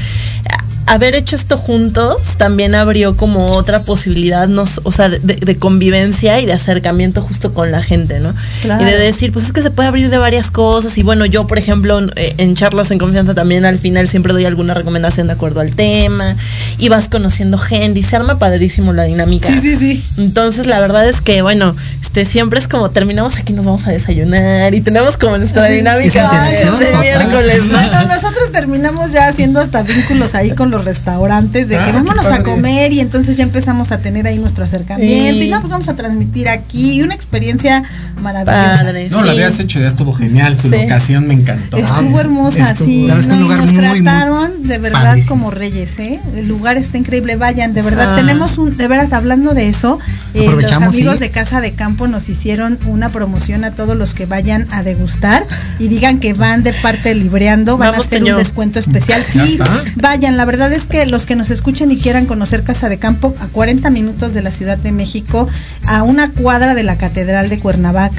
haber hecho esto juntos también abrió como otra posibilidad, nos, o sea, de, de convivencia y de acercamiento justo con la gente, ¿no? Claro. Y de decir, pues es que se puede abrir de varias cosas. Y bueno, yo, por ejemplo, eh, en charlas en confianza también al final siempre doy alguna recomendación de acuerdo al tema. Y vas conociendo gente y se arma padrísimo la dinámica. Sí, sí, sí. Entonces, la verdad es que, bueno, este siempre es como terminamos aquí, nos vamos a desayunar y tenemos como nuestra Sí. dinámica de, de miércoles, ¿no? Bueno, nosotros terminamos ya haciendo hasta vínculos ahí con los restaurantes de Ah, que vámonos a comer y entonces ya empezamos a tener ahí nuestro acercamiento Sí. y no, pues vamos a transmitir aquí una experiencia maravillosa. No, la habías hecho, ya estuvo genial, su Sí. locación me encantó. Estuvo hermosa, Estuvo- sí. No, lugar nos muy, muy trataron de verdad padrísimo. como reyes, ¿eh? El lugar está increíble, vayan, de verdad. Ah. Tenemos un, de veras, hablando de eso, eh, los amigos sí. de Casa de Campo nos hicieron una promoción a todos los que vayan a degustar y digan que van de parte de Libreando, van Vamos, a hacer Toño. un descuento especial. Sí, vayan, la verdad es que los que nos escuchen y quieran conocer Casa de Campo, a 40 minutos de la Ciudad de México, a una cuadra de la Catedral de Cuernavaca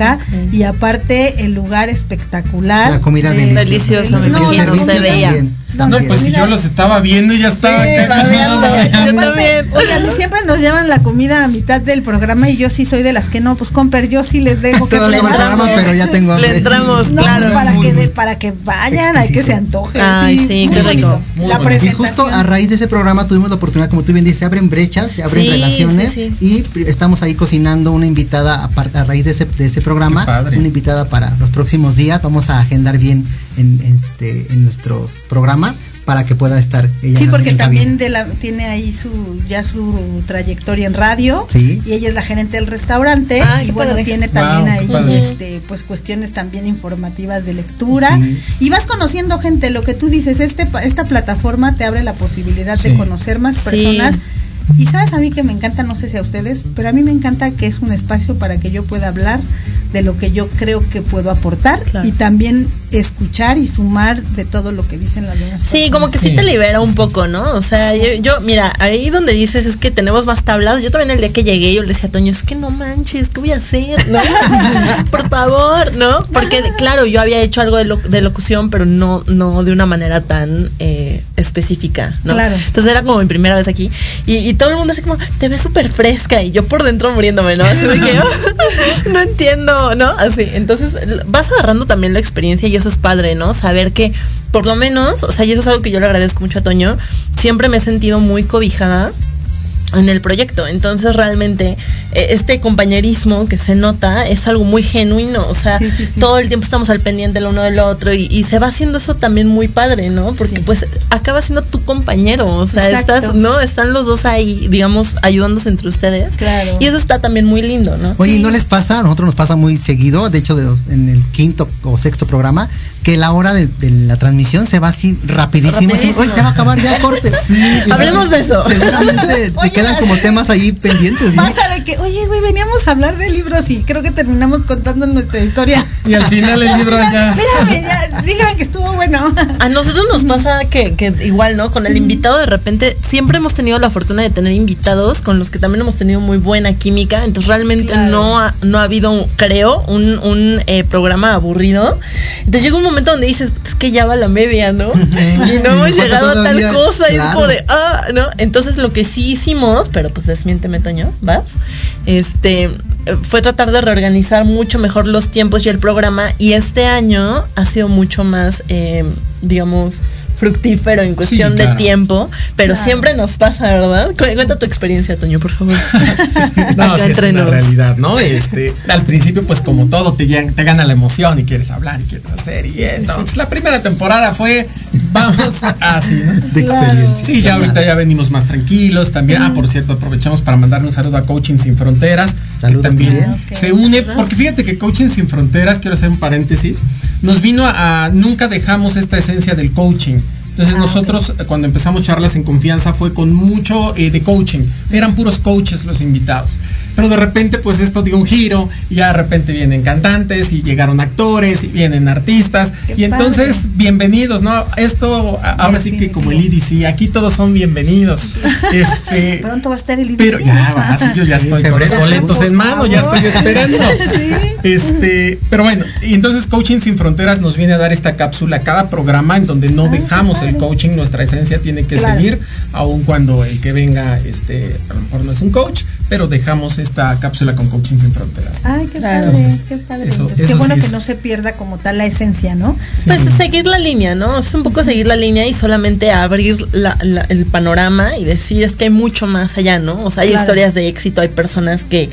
y aparte el lugar espectacular. La comida de- deliciosa. Deliciosa, me No, imagino, no, se no, veía. También, No, pues si yo los estaba viendo y ya estaba. Sí, babeando. babeando. Aparte, Oigan, siempre nos llevan la comida a mitad del programa y yo sí soy de las que no, pues comper, yo sí les dejo que a el programa, pero ya tengo hambre. Le entramos, No, claro. pues para que para que vayan, hay que se antoje. Ay, sí, muy qué rico. La Y presentación. justo a raíz de ese programa tuvimos la oportunidad, como tú bien dices, se abren brechas, se abren Sí, relaciones sí, y estamos ahí cocinando una invitada apar- a, raíz de ese, de ese programa, una invitada para los próximos días. Vamos a agendar bien en, este, en nuestros programas para que pueda estar ella. Sí, porque también de la, tiene ahí su ya su trayectoria en radio Sí. y ella es la gerente del restaurante Ah, y bueno padre. tiene también Wow, ahí este pues cuestiones también informativas de lectura Sí. y vas conociendo gente lo que tú dices este pa- esta plataforma te abre la posibilidad de conocer más Sí. personas y sabes a mí que me encanta no sé si a ustedes pero a mí me encanta que es un espacio para que yo pueda hablar de lo que yo creo que puedo aportar y también escuchar y sumar de todo lo que dicen las demás Sí, como que sí. te libera un poco, ¿no? O sea, yo, yo, mira, ahí donde dices es que tenemos más tablas, yo también el día que llegué yo le decía a Toño, es que no manches, ¿qué voy a hacer? ¿No? Por favor, ¿no? Porque claro, yo había hecho algo de, lo- de locución, pero no, no de una manera tan eh, específica, ¿no? Claro. Entonces era como mi primera vez aquí y, y todo el mundo así como, te ves súper fresca y yo por dentro muriéndome, ¿no? Así de que, no entiendo, ¿no? Así, entonces vas agarrando también la experiencia y eso es padre, ¿no? Saber que por lo menos, o sea, y eso es algo que yo le agradezco mucho a Toño, siempre me he sentido muy cobijada en el proyecto. Entonces realmente eh, este compañerismo que se nota es algo muy genuino. O sea, todo el tiempo estamos al pendiente el uno del otro y, y se va haciendo eso también muy padre, ¿no? Porque pues acaba siendo tu compañero. O sea, Exacto. estás, ¿no? Están los dos ahí, digamos, ayudándose entre ustedes. Claro. Y eso está también muy lindo, ¿no? Oye, ¿y ¿no les pasa? A nosotros nos pasa muy seguido, de hecho de los- en el quinto o sexto programa, que la hora de, de la transmisión se va así rapidísimo. Oye, ya va a acabar, ya corte. Hablemos de eso. Seguramente te quedan como temas ahí pendientes, ¿no? Pasa de que, oye, güey, veníamos a hablar de libros y creo que terminamos contando nuestra historia. Y al final el libro ya. Espérame, ya, dígame que estuvo bueno. A nosotros nos pasa que, que igual, ¿no? Con el invitado de repente siempre hemos tenido la fortuna de tener invitados con los que también hemos tenido muy buena química. Entonces realmente Claro. no, ha, no ha habido, creo, un, un eh, programa aburrido. Entonces llega un momento donde dices, es que ya va la media, ¿no? y no hemos llegado a tal cosa. Y es como de, ah, ¿no? Entonces lo que sí hicimos, pero pues desmiénteme, Toño, ¿vas? Este fue tratar de reorganizar mucho mejor los tiempos y el programa. Y este año ha sido mucho más, eh, digamos, fructífero en cuestión claro. de tiempo. Pero Claro. siempre nos pasa, ¿verdad? Cu- Cuenta tu experiencia, Toño, por favor. No, sí, es una realidad, ¿no? Este, al principio, pues como todo, te, gana la emoción y quieres hablar y quieres hacer. Y entonces la primera temporada fue, vamos así, ¿no? De experiencia. Sí, ya ahorita ya venimos más tranquilos también. Ah, por cierto, aprovechamos para mandarle un saludo a Coaching Sin Fronteras. Saludos también se une, porque fíjate que Coaching Sin Fronteras, quiero hacer un paréntesis, nos vino a, a- nunca dejamos esta esencia del coaching. Entonces nosotros eh, cuando empezamos charlas en confianza fue con mucho eh, de coaching. Eran puros coaches los invitados. Pero de repente pues esto dio un giro y ya de repente vienen cantantes y llegaron actores y vienen artistas y entonces bienvenidos, ¿no? Esto ahora sí que como el IDC, aquí todos son bienvenidos. Este, Pronto va a estar el IDC. pero ya va, así yo ya estoy con los boletos en mano, ya estoy esperando. Este, pero bueno, y entonces Coaching Sin Fronteras nos viene a dar esta cápsula cada programa en donde no dejamos el coaching, nuestra esencia tiene que Claro. seguir, aun cuando el que venga, este, a lo mejor no es un coach, pero dejamos esta cápsula con Coaching Sin Fronteras. Ay, qué Claro. padre, Entonces, qué padre. eso- qué eso bueno sí que no se pierda como tal la esencia, ¿no? Sí. Pues seguir la línea, ¿no? Es un poco seguir la línea y solamente abrir la- la- el panorama y decir es que hay mucho más allá, ¿no? O sea, hay Claro. historias de éxito, hay personas que,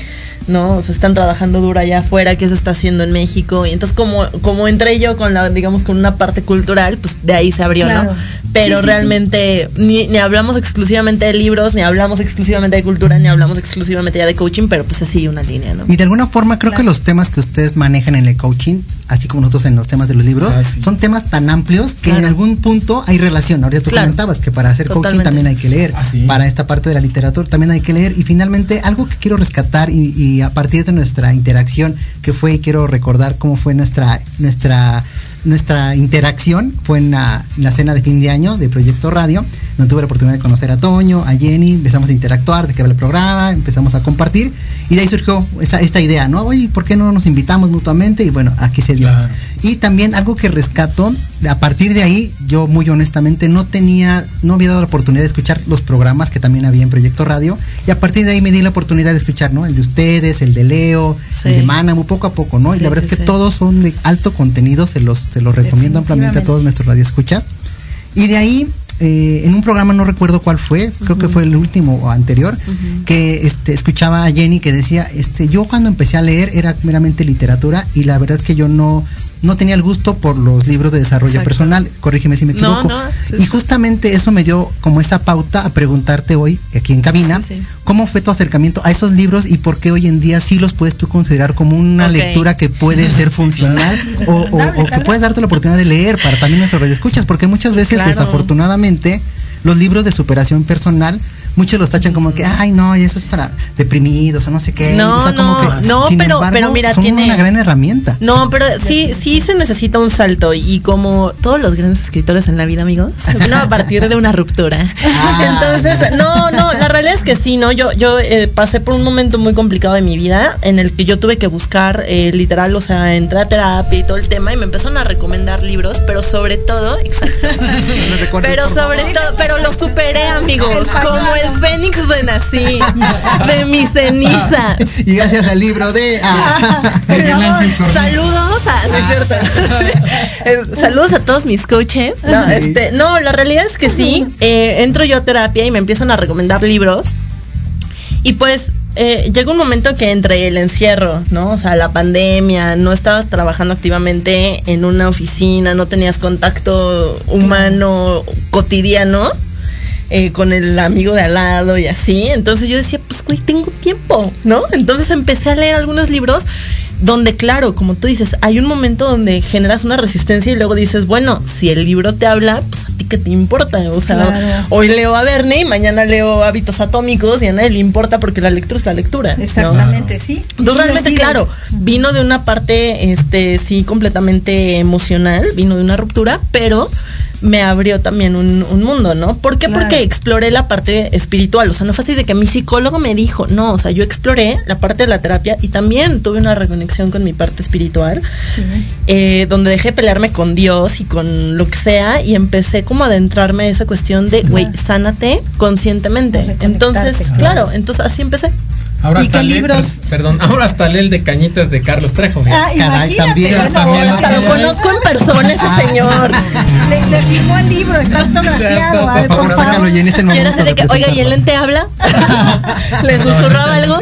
¿no? O sea, están trabajando duro allá afuera, que se está haciendo en México. Y entonces como, como entré yo con la, digamos, con una parte cultural, pues de ahí se abrió, Claro. ¿no? Pero Sí, sí, realmente Ni, ni hablamos exclusivamente de libros, ni hablamos exclusivamente de cultura, ni hablamos exclusivamente ya de coaching, pero pues así una línea, ¿no? Y de alguna forma creo que los temas que ustedes manejan en el coaching, así como nosotros en los temas de los libros, Ah, sí. son temas tan amplios que en algún punto hay relación. Ahorita tú Claro. comentabas que para hacer coaching también hay que leer. Ah, sí. Para esta parte de la literatura también hay que leer. Y finalmente, algo que quiero rescatar y, y a partir de nuestra interacción que fue, y quiero recordar cómo fue nuestra, nuestra, nuestra interacción, fue en la, la cena de fin de año de Proyecto Radio. No tuve la oportunidad de conocer a Toño, a Jenny, empezamos a interactuar, de va el programa, empezamos a compartir. Y de ahí surgió esta, esta idea, ¿no? Oye, ¿por qué no nos invitamos mutuamente? Y bueno, aquí se dio. Claro. Y también algo que rescato, a partir de ahí, yo muy honestamente no tenía, no había dado la oportunidad de escuchar los programas que también había en Proyecto Radio. Y a partir de ahí me di la oportunidad de escuchar, ¿no? El de ustedes, el de Leo, Sí. el de Manamu, poco a poco, ¿no? y la verdad sí, es que sí. todos son de alto contenido, se los, se los recomiendo ampliamente a todos nuestros radioescuchas. Y de ahí, eh, en un programa no recuerdo cuál fue, creo que fue el último o anterior, que este, escuchaba a Jenny que decía, este, yo cuando empecé a leer era meramente literatura y la verdad es que yo no, no tenía el gusto por los libros de desarrollo Exacto. personal, corrígeme si me equivoco. no, sí, y justamente eso me dio como esa pauta a preguntarte hoy, aquí en cabina, Sí, sí. ¿cómo fue tu acercamiento a esos libros y por qué hoy en día sí los puedes tú considerar como una lectura que puede ser funcional o, o- o que puedes darte la oportunidad de leer para también nuestros radioescuchas? Porque muchas veces, Claro. desafortunadamente, los libros de superación personal, muchos los tachan como que, ay, no, y eso es para deprimidos o no sé qué. No, o sea, como no, que, no, sin pero- embargo, pero mira, son tiene- una gran herramienta. No, pero sí, sí se necesita un salto y como todos los grandes escritores en la vida, amigos, vino a partir de una ruptura. Ah. Entonces, no, no, la realidad es que sí, no, yo, yo eh, pasé por un momento muy complicado de mi vida en el que yo tuve que buscar eh, literal, o sea, entrar a terapia y todo el tema y me empezaron a recomendar libros, pero sobre todo, exacto, pero sobre todo, pero lo superé, amigos, como el fénix renací de mi ceniza. Y gracias al libro de... ah. Ángel Correa. Saludos a, no es cierto. Eh, saludos a todos mis coaches. No, este, no, la realidad es que sí. eh, entro yo a terapia y me empiezan a recomendar libros. Y pues eh, llega un momento que entre el encierro, ¿no? O sea, la pandemia, no estabas trabajando activamente en una oficina, no tenías contacto humano cotidiano eh, con el amigo de al lado y así. Entonces yo decía, pues güey, tengo tiempo, ¿no? Entonces empecé a leer algunos libros donde, claro, como tú dices, hay un momento donde generas una resistencia y luego dices, bueno, si el libro te habla, pues a ti qué te importa. O sea, Claro. hoy leo a Verne y mañana leo Hábitos Atómicos y a nadie le importa porque la lectura es la lectura. ¿no? Exactamente, sí. Entonces realmente, decides. claro, vino de una parte, este, sí, completamente emocional, vino de una ruptura, pero me abrió también un, un mundo, ¿no? ¿Por qué? Claro. Porque exploré la parte espiritual, o sea, no fue así de que mi psicólogo me dijo, no, o sea, yo exploré la parte de la terapia y también tuve una reconexión con mi parte espiritual, eh, donde dejé pelearme con Dios y con lo que sea y empecé como a adentrarme en esa cuestión de, güey, sánate conscientemente. Entonces, claro. claro, entonces así empecé. Ahora ¿Y hasta qué lee- libros? per- perdón, ahora hasta lee el de Cañitas de Carlos Trejo. Ah, Caray, imagínate. también. bueno, Hasta lo conozco en persona ese señor. Le, le firmó el libro, está autografiado. Por Por favor, favor. sácalo y en este momento de que, oiga, ¿y el presentarlo. lente habla? ¿Le susurraba algo?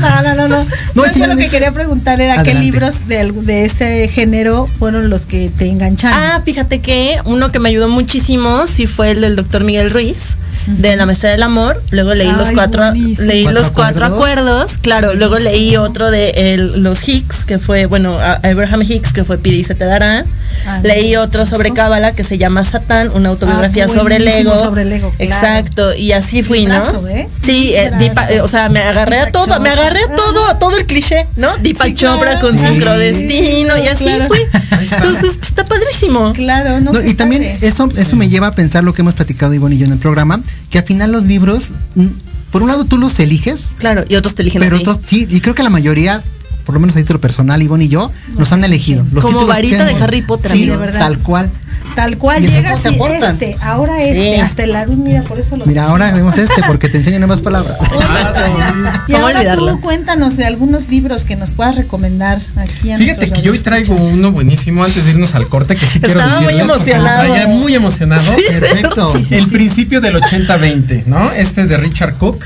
No, no, no, no. No, yo lo que quería preguntar era qué libros de, de ese género fueron los que te engancharon. Ah, fíjate que uno que me ayudó muchísimo sí fue el del doctor Miguel Ruiz. De la maestría del amor, luego leí los cuatro, buenísimo. leí ¿Cuatro los cuatro acuerdos? acuerdos, claro, luego leí otro de el- los Hicks, que fue, bueno, Abraham Hicks, que fue Pide y se te dará, Ah, Leí otro sobre Cábala que se llama Satán, una autobiografía Ah, sobre el ego. sobre el ego, claro. Exacto, y así fui, ¿no? ¿eh? Sí, eh, eh, o sea, me agarré a todo, me agarré a todo, a todo el cliché, ¿no? Deepak Sí, Chopra claro. con Sí. sincrodestino y así Claro. fui. Entonces, pues, está padrísimo. Claro, no, No, y también padre. eso, eso me lleva a pensar lo que hemos platicado Ivonne y yo en el programa, que al final los libros, mm, por un lado tú los eliges, Claro, y otros te eligen a pero ti. otros sí, y creo que la mayoría, por lo menos a título personal, Ivonne y yo, nos han elegido. Los Como varita de Harry Potter, Sí, amigo. De verdad. tal cual. Tal cual Y llegas te y aportan. este, ahora este, Sí. hasta el Arun, mira, por eso lo Mira, ahora vemos este porque te enseño nuevas palabras. Y ¿Cómo ahora tú cuéntanos de algunos libros que nos puedas recomendar aquí a Fíjate que yo hoy traigo uno buenísimo antes de irnos al corte que sí quiero Estaba muy decirles lo emocionado. muy emocionado. Perfecto. el principio del 80-20, ¿no? Este de Richard Cook.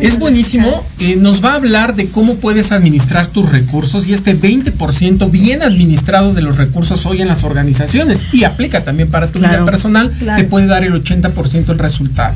Es buenísimo. eh, nos va a hablar de cómo puedes administrar tus recursos y este 20% bien administrado de los recursos hoy en las organizaciones y aplica también para tu vida personal, Claro. te puede dar el 80% el resultado.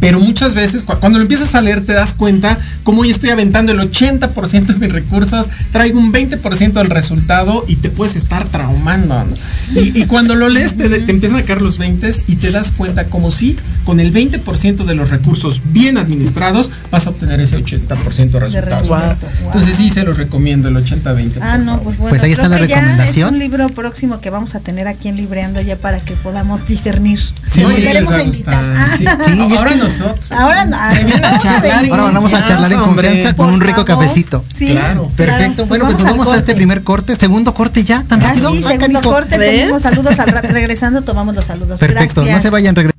Pero muchas veces cu- cuando lo empiezas a leer te das cuenta cómo hoy estoy aventando el 80% de mis recursos, traigo un 20% del resultado y te puedes estar traumando. ¿no? Y, y cuando lo lees te, te empiezan a caer los 20 y te das cuenta como si con el 20% de los recursos bien administrados vas a obtener ese 80% de resultados. resultado. Entonces sí se los recomiendo el 80-20. Ah, por no, pues bueno. Pues ahí está la recomendación. Es un libro próximo que vamos a tener aquí en Libreando ya para que podamos discernir. Sí, Nos les queremos va a a invitar. gustar. Sí, Ah, Sí, es ahora que- nosotros. Ahora Ahora vamos a charlar en confianza con un rico cafecito. Sí, Claro. Perfecto. Bueno, pues nos vamos a este primer corte. Segundo corte ya, tan Ah, rápido. sí, segundo corte. Tenemos saludos al rato. Regresando, tomamos los saludos. Perfecto, no se vayan regresando.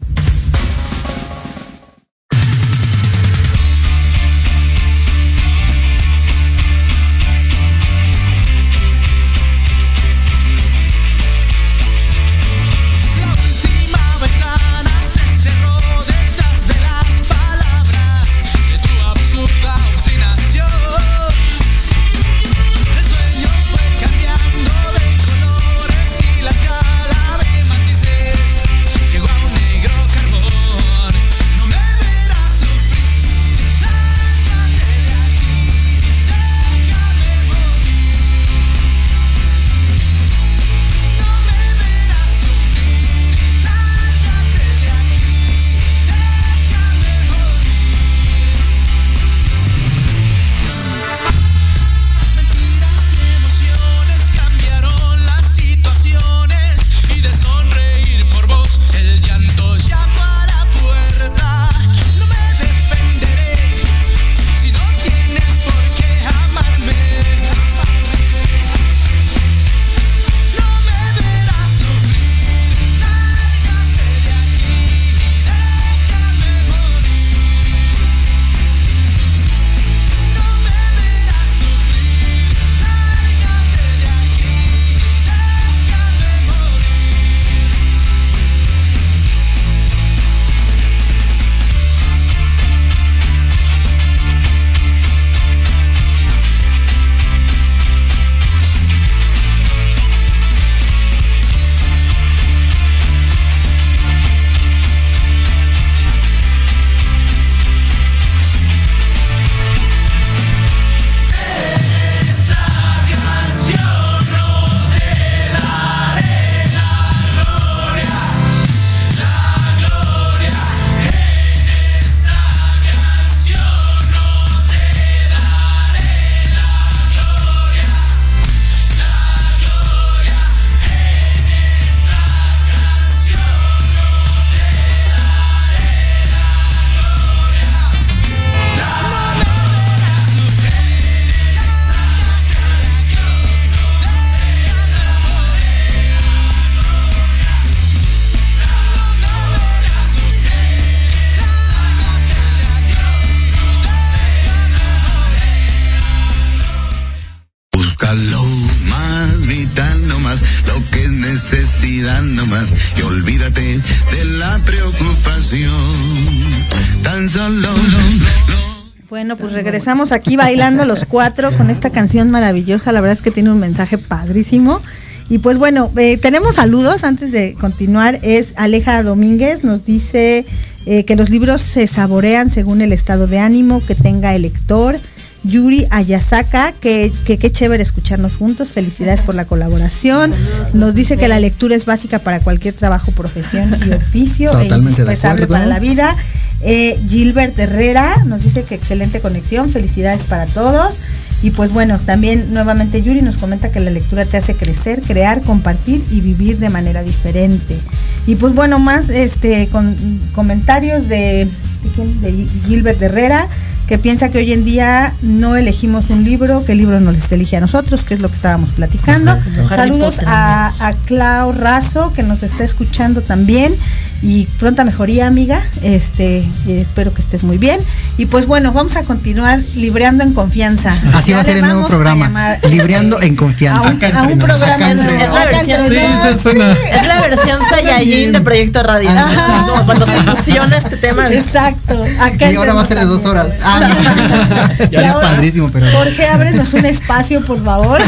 Lo más vital nomás, lo que es necesidad nomás, y olvídate de la preocupación. Tan solo Bueno, pues regresamos aquí bailando los cuatro con esta canción maravillosa. La verdad es que tiene un mensaje padrísimo. Y pues bueno, eh, tenemos saludos antes de continuar. Es Aleja Domínguez, nos dice eh, que los libros se saborean según el estado de ánimo que tenga el lector. Yuri Ayasaka, que que qué chévere escucharnos juntos. Felicidades por la colaboración. Nos dice que la lectura es básica para cualquier trabajo, profesión y oficio e Totalmente acuerdo. para la vida. Eh, Gilbert Herrera nos dice que excelente conexión, felicidades para todos. Y pues bueno, también nuevamente Yuri nos comenta que la lectura te hace crecer, crear, compartir y vivir de manera diferente. Y pues bueno, más este con comentarios de, ¿de quién? De Gilbert Herrera que piensa que hoy en día no elegimos un libro, que el libro nos les elige a nosotros, que es lo que estábamos platicando. Saludos a, a Clau Razo, que nos está escuchando también. Y pronta mejoría, amiga. Este, eh, espero que estés muy bien. Y pues bueno, vamos a continuar libreando en confianza. Así Ya va a ser el nuevo vamos a programa. llamar- Libreando en confianza. a un, a un programa. Es la versión, entre nos. es la versión Saiyajin de Proyecto Radio. Como cuando se fusiona este tema. Exacto. Acá Y ahora va a ser de dos horas. Ah, es padrísimo, pero. Jorge, ábrenos un espacio, por favor.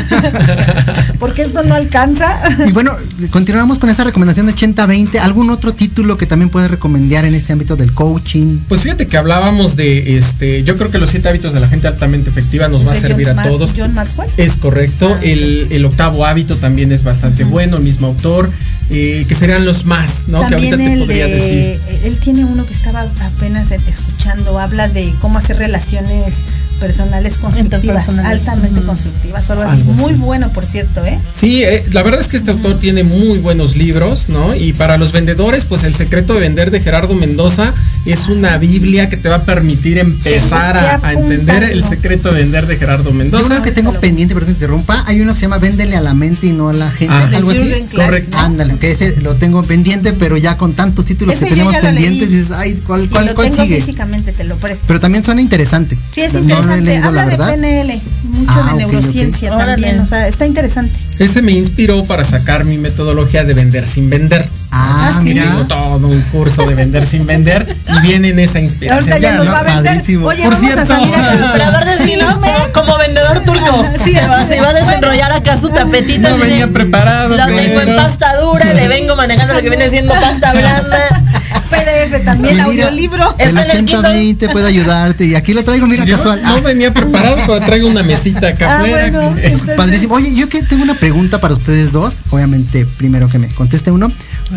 Porque esto no alcanza. Y bueno, continuamos con esa recomendación de 80-20. ¿Algún otro título que también puedes recomendar en este ámbito del coaching? Pues fíjate que hablábamos de este, yo creo que los siete hábitos de la gente altamente efectiva nos va a servir John a todos. John Maxwell. Es correcto. el, el octavo hábito también es bastante bueno, el mismo autor, eh, que serían los más, ¿no? que También ahorita te el podría de, decir. él tiene uno que estaba apenas escuchando, habla de cómo hacer relaciones personales constructivas, altamente Ujú. constructivas, o algo así. Algo Muy así. bueno, por cierto, ¿eh? Sí, eh, la verdad es que este autor tiene muy buenos libros, ¿no? Y para los vendedores, pues El secreto de vender de Gerardo Mendoza es una Biblia que te va a permitir empezar a, a entender el secreto de vender de Gerardo Yo Mendoza. uno que tengo pendiente, perdón que te interrumpa, hay uno que se llama Véndele a la mente y no a la gente, Ah. algo De así. Correcto. Ándale, que ese lo tengo pendiente, pero ya con tantos títulos Ese que yo tenemos lo pendientes, dices, ay, ¿cuál, Y cuál, lo cuál tengo sigue? físicamente, te lo presto. Pero también suena interesante. Sí, es No lo he interesante. leído, la Habla de verdad. PNL, mucho Ah, de neurociencia ok. también. Órale. O sea, está interesante. Ese me inspiró para sacar mi metodología de vender sin vender. Ah, Ah, sí. mira. Tengo todo un curso de vender sin vender y viene en esa inspiración. Ahorita ya nos ¿no? va a vender. padrísimo. Oye, Por vamos cierto. a salir a ¿no? Como vendedor turco. Sí, se, va, de- a desenrollar acá su tapetita. No de, venía preparado, La tengo en pasta dura, le vengo manejando lo que viene siendo pasta blanda. PDF también, mira, audiolibro. El Está en el 80-20 puede ayudarte. Y aquí lo traigo, mira, Yo casual. no Ah, venía preparado, pero traigo una mesita acá Ah, afuera. bueno. entonces- Padrísimo. Oye, yo que tengo una pregunta para ustedes dos. Obviamente, primero que me conteste uno.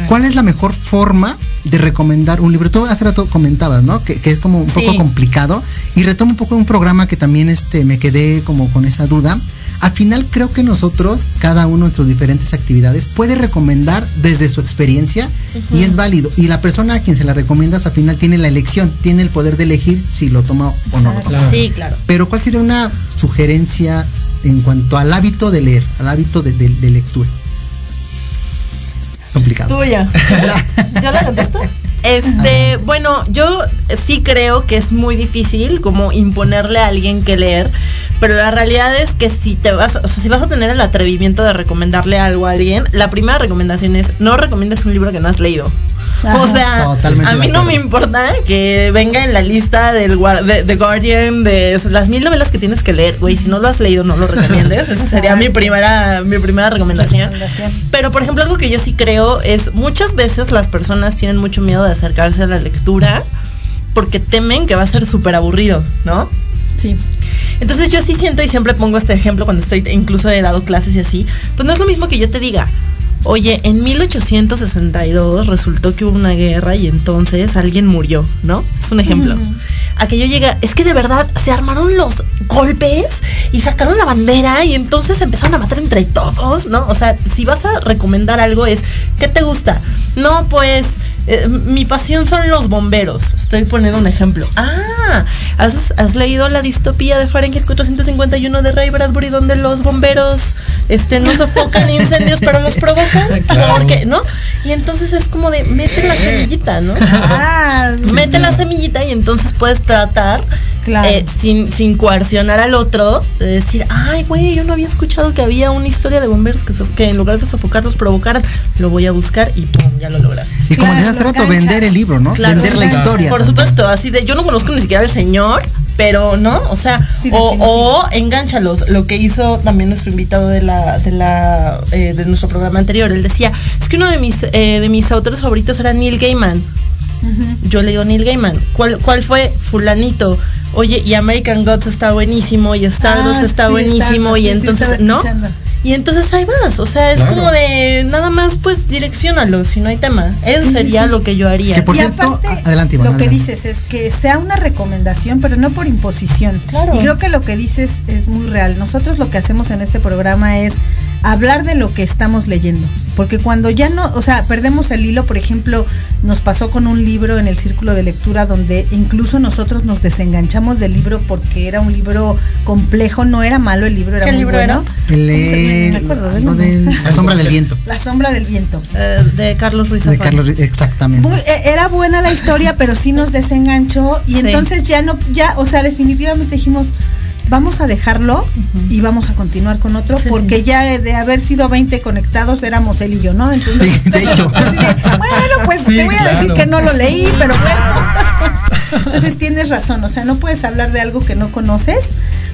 ¿Cuál es la mejor forma de recomendar un libro? Tú hace rato comentabas, ¿no? Que, que es como un poco Sí. complicado. Y retomo un poco un programa que también este, me quedé como con esa duda. Al final creo que nosotros, cada uno en sus diferentes actividades, puede recomendar desde su experiencia y es válido. Y la persona a quien se la recomiendas al final tiene la elección, tiene el poder de elegir si lo toma o no lo toma. Sí, claro. Pero ¿cuál sería una sugerencia en cuanto al hábito de leer, al hábito de, de- de lectura? Complicado. Tuya. ¿Yo la contesto? Este, bueno, yo sí creo que es muy difícil como imponerle a alguien que leer, pero la realidad es que si te vas, o sea, si vas a tener el atrevimiento de recomendarle algo a alguien, la primera recomendación es no recomiendes un libro que no has leído. O sea, Totalmente a mí no me importa que venga en la lista del de, The Guardian de las mil novelas que tienes que leer, güey. Si no lo has leído, no lo recomiendes. Esa sería mi primera, mi primera recomendación. Recomendación. Pero por ejemplo, algo que yo sí creo es muchas veces las personas tienen mucho miedo de acercarse a la lectura porque temen que va a ser súper aburrido, ¿no? Sí. Entonces yo sí siento y siempre pongo este ejemplo cuando estoy, incluso he dado clases y así, pues no es lo mismo que yo te diga, oye, en 1862 resultó que hubo una guerra y entonces alguien murió, ¿no? Es un ejemplo. A que yo llega, es que de verdad se armaron los golpes y sacaron la bandera y entonces empezaron a matar entre todos, ¿no? O sea, si vas a recomendar algo es, ¿qué te gusta? No, pues eh, mi pasión son los bomberos. Estoy poniendo un ejemplo. Ah, ¿has, has leído la distopía de Fahrenheit 451 de Ray Bradbury donde los bomberos este, no sofocan incendios pero los provocan? Claro. Porque, ¿no? Y entonces es como de, mete la semillita, ¿no? Ah, mete la semillita y entonces puedes tratar Claro. eh, sin, sin coercionar al otro de decir, ay, güey, yo no había escuchado que había una historia de bomberos que, so- que en lugar de sofocarlos provocaran, lo voy a buscar y pum, ya lo lograste. Y como Claro, lo rato, vender el libro, ¿no? Claro, vender la historia. Por también. supuesto, así de yo no conozco ni siquiera al señor, pero no, o sea, Sí, o, definitivo. o engánchalos. Lo que hizo también nuestro invitado de la, de la, eh, de nuestro programa anterior, él decía, es que uno de mis, eh, de mis autores favoritos era Neil Gaiman. Yo le digo Neil Gaiman. ¿Cuál, cuál fue fulanito? Oye, y American Gods está buenísimo, y Star Ah, está sí, buenísimo, y sí, entonces, ¿no? escuchando. Y entonces ahí vas, o sea, es Claro. como de nada más pues direccionalo, si no hay tema. Eso sería sí. lo que yo haría. Que por y cierto, aparte, adelante, Ivonne, lo que adelante. dices es que sea una recomendación, pero no por imposición. Claro. Y creo que lo que dices es muy real. Nosotros lo que hacemos en este programa es hablar de lo que estamos leyendo. Porque cuando ya no, o sea, perdemos el hilo, por ejemplo, nos pasó con un libro en el círculo de lectura donde incluso nosotros nos desenganchamos del libro porque era un libro complejo, no era malo el libro, era ¿Qué muy libro bueno. era? El, No del la sombra del viento. La sombra del viento. Eh, de Carlos Ruiz De. Carlos, exactamente. Eh, era buena la historia, pero sí nos desenganchó y Sí. entonces ya no, ya, o sea, definitivamente dijimos, vamos a dejarlo y vamos a continuar con otro, Sí, porque ya de haber sido 20 conectados éramos él y yo, ¿no? Entonces, Sí, de hecho. así de, bueno, pues Sí, te voy a decir que no lo leí, pero bueno. Entonces tienes razón, o sea, no puedes hablar de algo que no conoces,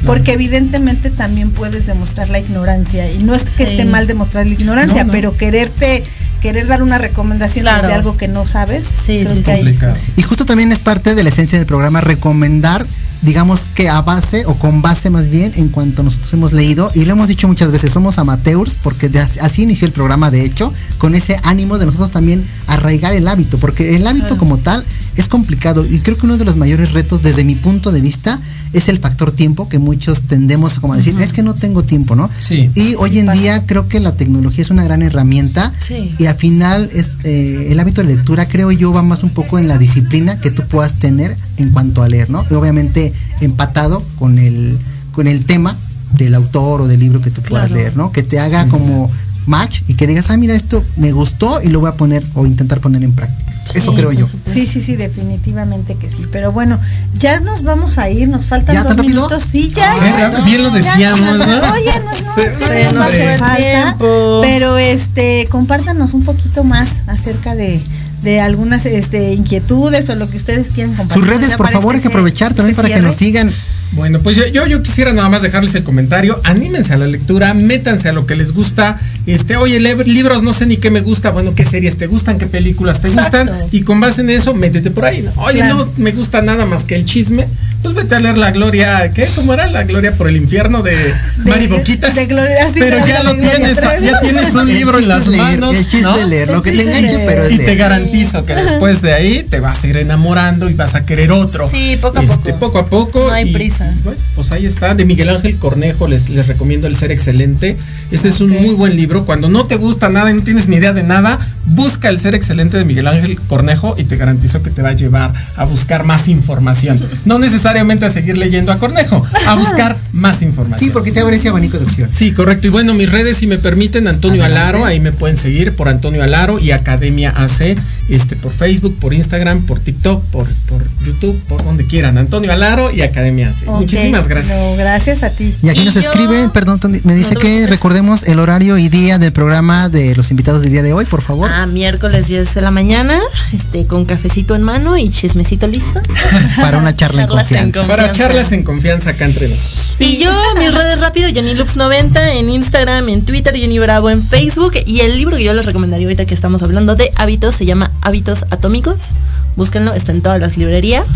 porque evidentemente también puedes demostrar la ignorancia. Y no es que Sí. esté mal demostrar la ignorancia, No, no. pero quererte, querer dar una recomendación Claro. de algo que no sabes, Sí, creo sí, que Complicado. Y justo también es parte de la esencia del programa recomendar, digamos que a base o con base más bien en cuanto nosotros hemos leído y lo hemos dicho muchas veces, somos amateurs porque de- así inició el programa de hecho, con ese ánimo de nosotros también arraigar el hábito, porque el hábito como tal es complicado y creo que uno de los mayores retos desde mi punto de vista es el factor tiempo que muchos tendemos a como a decir, es que no tengo tiempo, ¿no? Sí. Y hoy en día creo que la tecnología es una gran herramienta Sí. y al final es eh, el hábito de lectura creo yo va más un poco en la disciplina que tú puedas tener en cuanto a leer, ¿no? Y obviamente empatado con el con el tema del autor o del libro que tú puedas Claro. leer, ¿no? Que te haga como match y que digas, ah, mira, esto me gustó y lo voy a poner o intentar poner en práctica. Eso Sí, creo yo. Sí, sí, sí, definitivamente que sí. Pero bueno, ya nos vamos a ir, nos faltan ¿Ya dos rápido? minutos. Sí, ya. Ah, ya, bien lo decíamos, ¿no? Oye, no, no, es que nos va a hombre. hacer falta. Pero este, compártanos un poquito más acerca de, de algunas este, inquietudes o lo que ustedes quieran compartir. Sus redes, por favor, hay que aprovechar también para que nos sigan. Bueno, pues yo, yo, yo quisiera nada más dejarles el comentario. Anímense a la lectura, métanse a lo que les gusta. Este, oye, le- libros no sé ni qué me gusta. Bueno, qué series te gustan, qué películas te Exacto. gustan. Y con base en eso, métete por ahí. ¿no? Oye, Claro. no me gusta nada más que el chisme. Pues vete a leer la gloria, ¿qué? ¿Cómo era? La gloria por el infierno de, De- Mari Boquitas. de Gloria- sí, Pero de ya lo tienes, ya tienes un libro en las leer, manos. El chiste ¿no? es leer, lo que es leer. pero Y te garantizo que después de ahí te vas a ir enamorando y vas a querer otro. Sí, poco a Este, poco. poco a poco. No hay y- prisa. Bueno, pues ahí está, de Miguel Ángel Cornejo, les, les recomiendo El Ser Excelente. Este es un muy buen libro. Cuando no te gusta nada y no tienes ni idea de nada, busca El Ser Excelente de Miguel Ángel Cornejo y te garantizo que te va a llevar a buscar más información. No necesariamente a seguir leyendo a Cornejo, a buscar más información. Sí, porque te abre ese abanico de opciones. Sí, correcto. Y bueno, mis redes, si me permiten, Antonio Adelante. Alaro, ahí me pueden seguir por Antonio Alaro y Academia AC, este, por Facebook, por Instagram, por TikTok, por, por YouTube, por donde quieran. Antonio Alaro y Academia AC. Ok, Muchísimas gracias. no, gracias a ti. Y aquí Y nos yo- escribe, perdón, me dice No que recordemos el horario y día del programa de los invitados del día de hoy, por favor. Ah, miércoles 10 de la mañana, este, con cafecito en mano y chismecito listo. para una charla en confianza. Para charlas en confianza acá entre nosotros. Y yo, mis redes rápido, JennyLoops90 en Instagram, en Twitter, Jenny Bravo en Facebook. Y el libro que yo les recomendaría ahorita que estamos hablando de hábitos se llama Hábitos Atómicos. Búsquenlo, está en todas las librerías.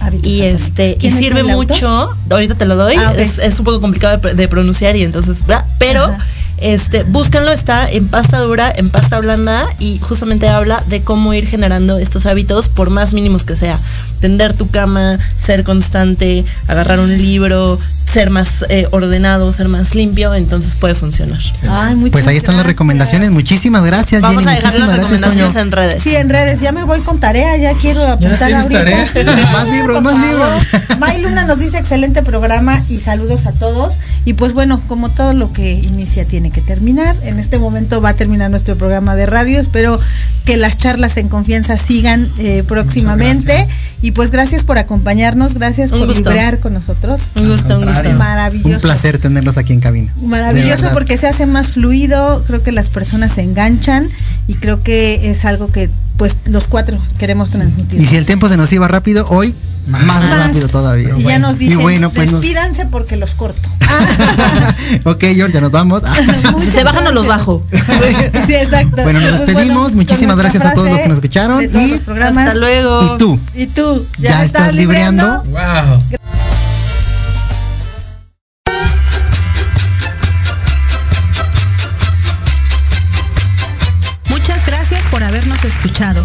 Hábitos y este y ¿Quién es sirve mucho, ahorita te lo doy, Ah, es, es un poco complicado de, pr- de pronunciar y entonces, pero Ajá. este búsquenlo, está en pasta dura, en pasta blanda y justamente habla de cómo ir generando estos hábitos por más mínimos que sea. Tender tu cama, ser constante, agarrar un libro, ser más eh, ordenado, ser más limpio, entonces puede funcionar. Ay, muchas Pues ahí están las gracias. recomendaciones. Muchísimas gracias, Vamos Jenny. a dejar las Muchísimas gracias, recomendaciones Toño. en redes. Sí, en redes, ya me voy con tarea, ya quiero apuntar tienes ahorita. tarea. Sí, Más libros, más libros. May Luna nos dice excelente programa y saludos a todos. Y pues bueno, como todo lo que inicia tiene que terminar, en este momento va a terminar nuestro programa de radio. Espero que las charlas en confianza sigan eh, próximamente. Y pues gracias por acompañarnos, gracias Un por gusto. librear con nosotros. Un gusto, un gusto. Maravilloso. Un placer tenerlos aquí en cabina. Maravilloso porque se hace más fluido, creo que las personas se enganchan y creo que es algo que pues los cuatro queremos transmitir. Y si el tiempo se nos iba rápido, hoy Más, rápido todavía. Y ya nos dicen, Y bueno, pues nos- despídanse porque los corto. ok, George, ya nos vamos. Si se bajan o los bajo. sí, exacto. Bueno, nos Pues despedimos. Muchísimas gracias a todos los que nos escucharon. de todos Y los programas. Hasta luego. ¿Y tú? ¿Y tú? ¿Ya, estás libreando? Wow. Muchas gracias por habernos escuchado.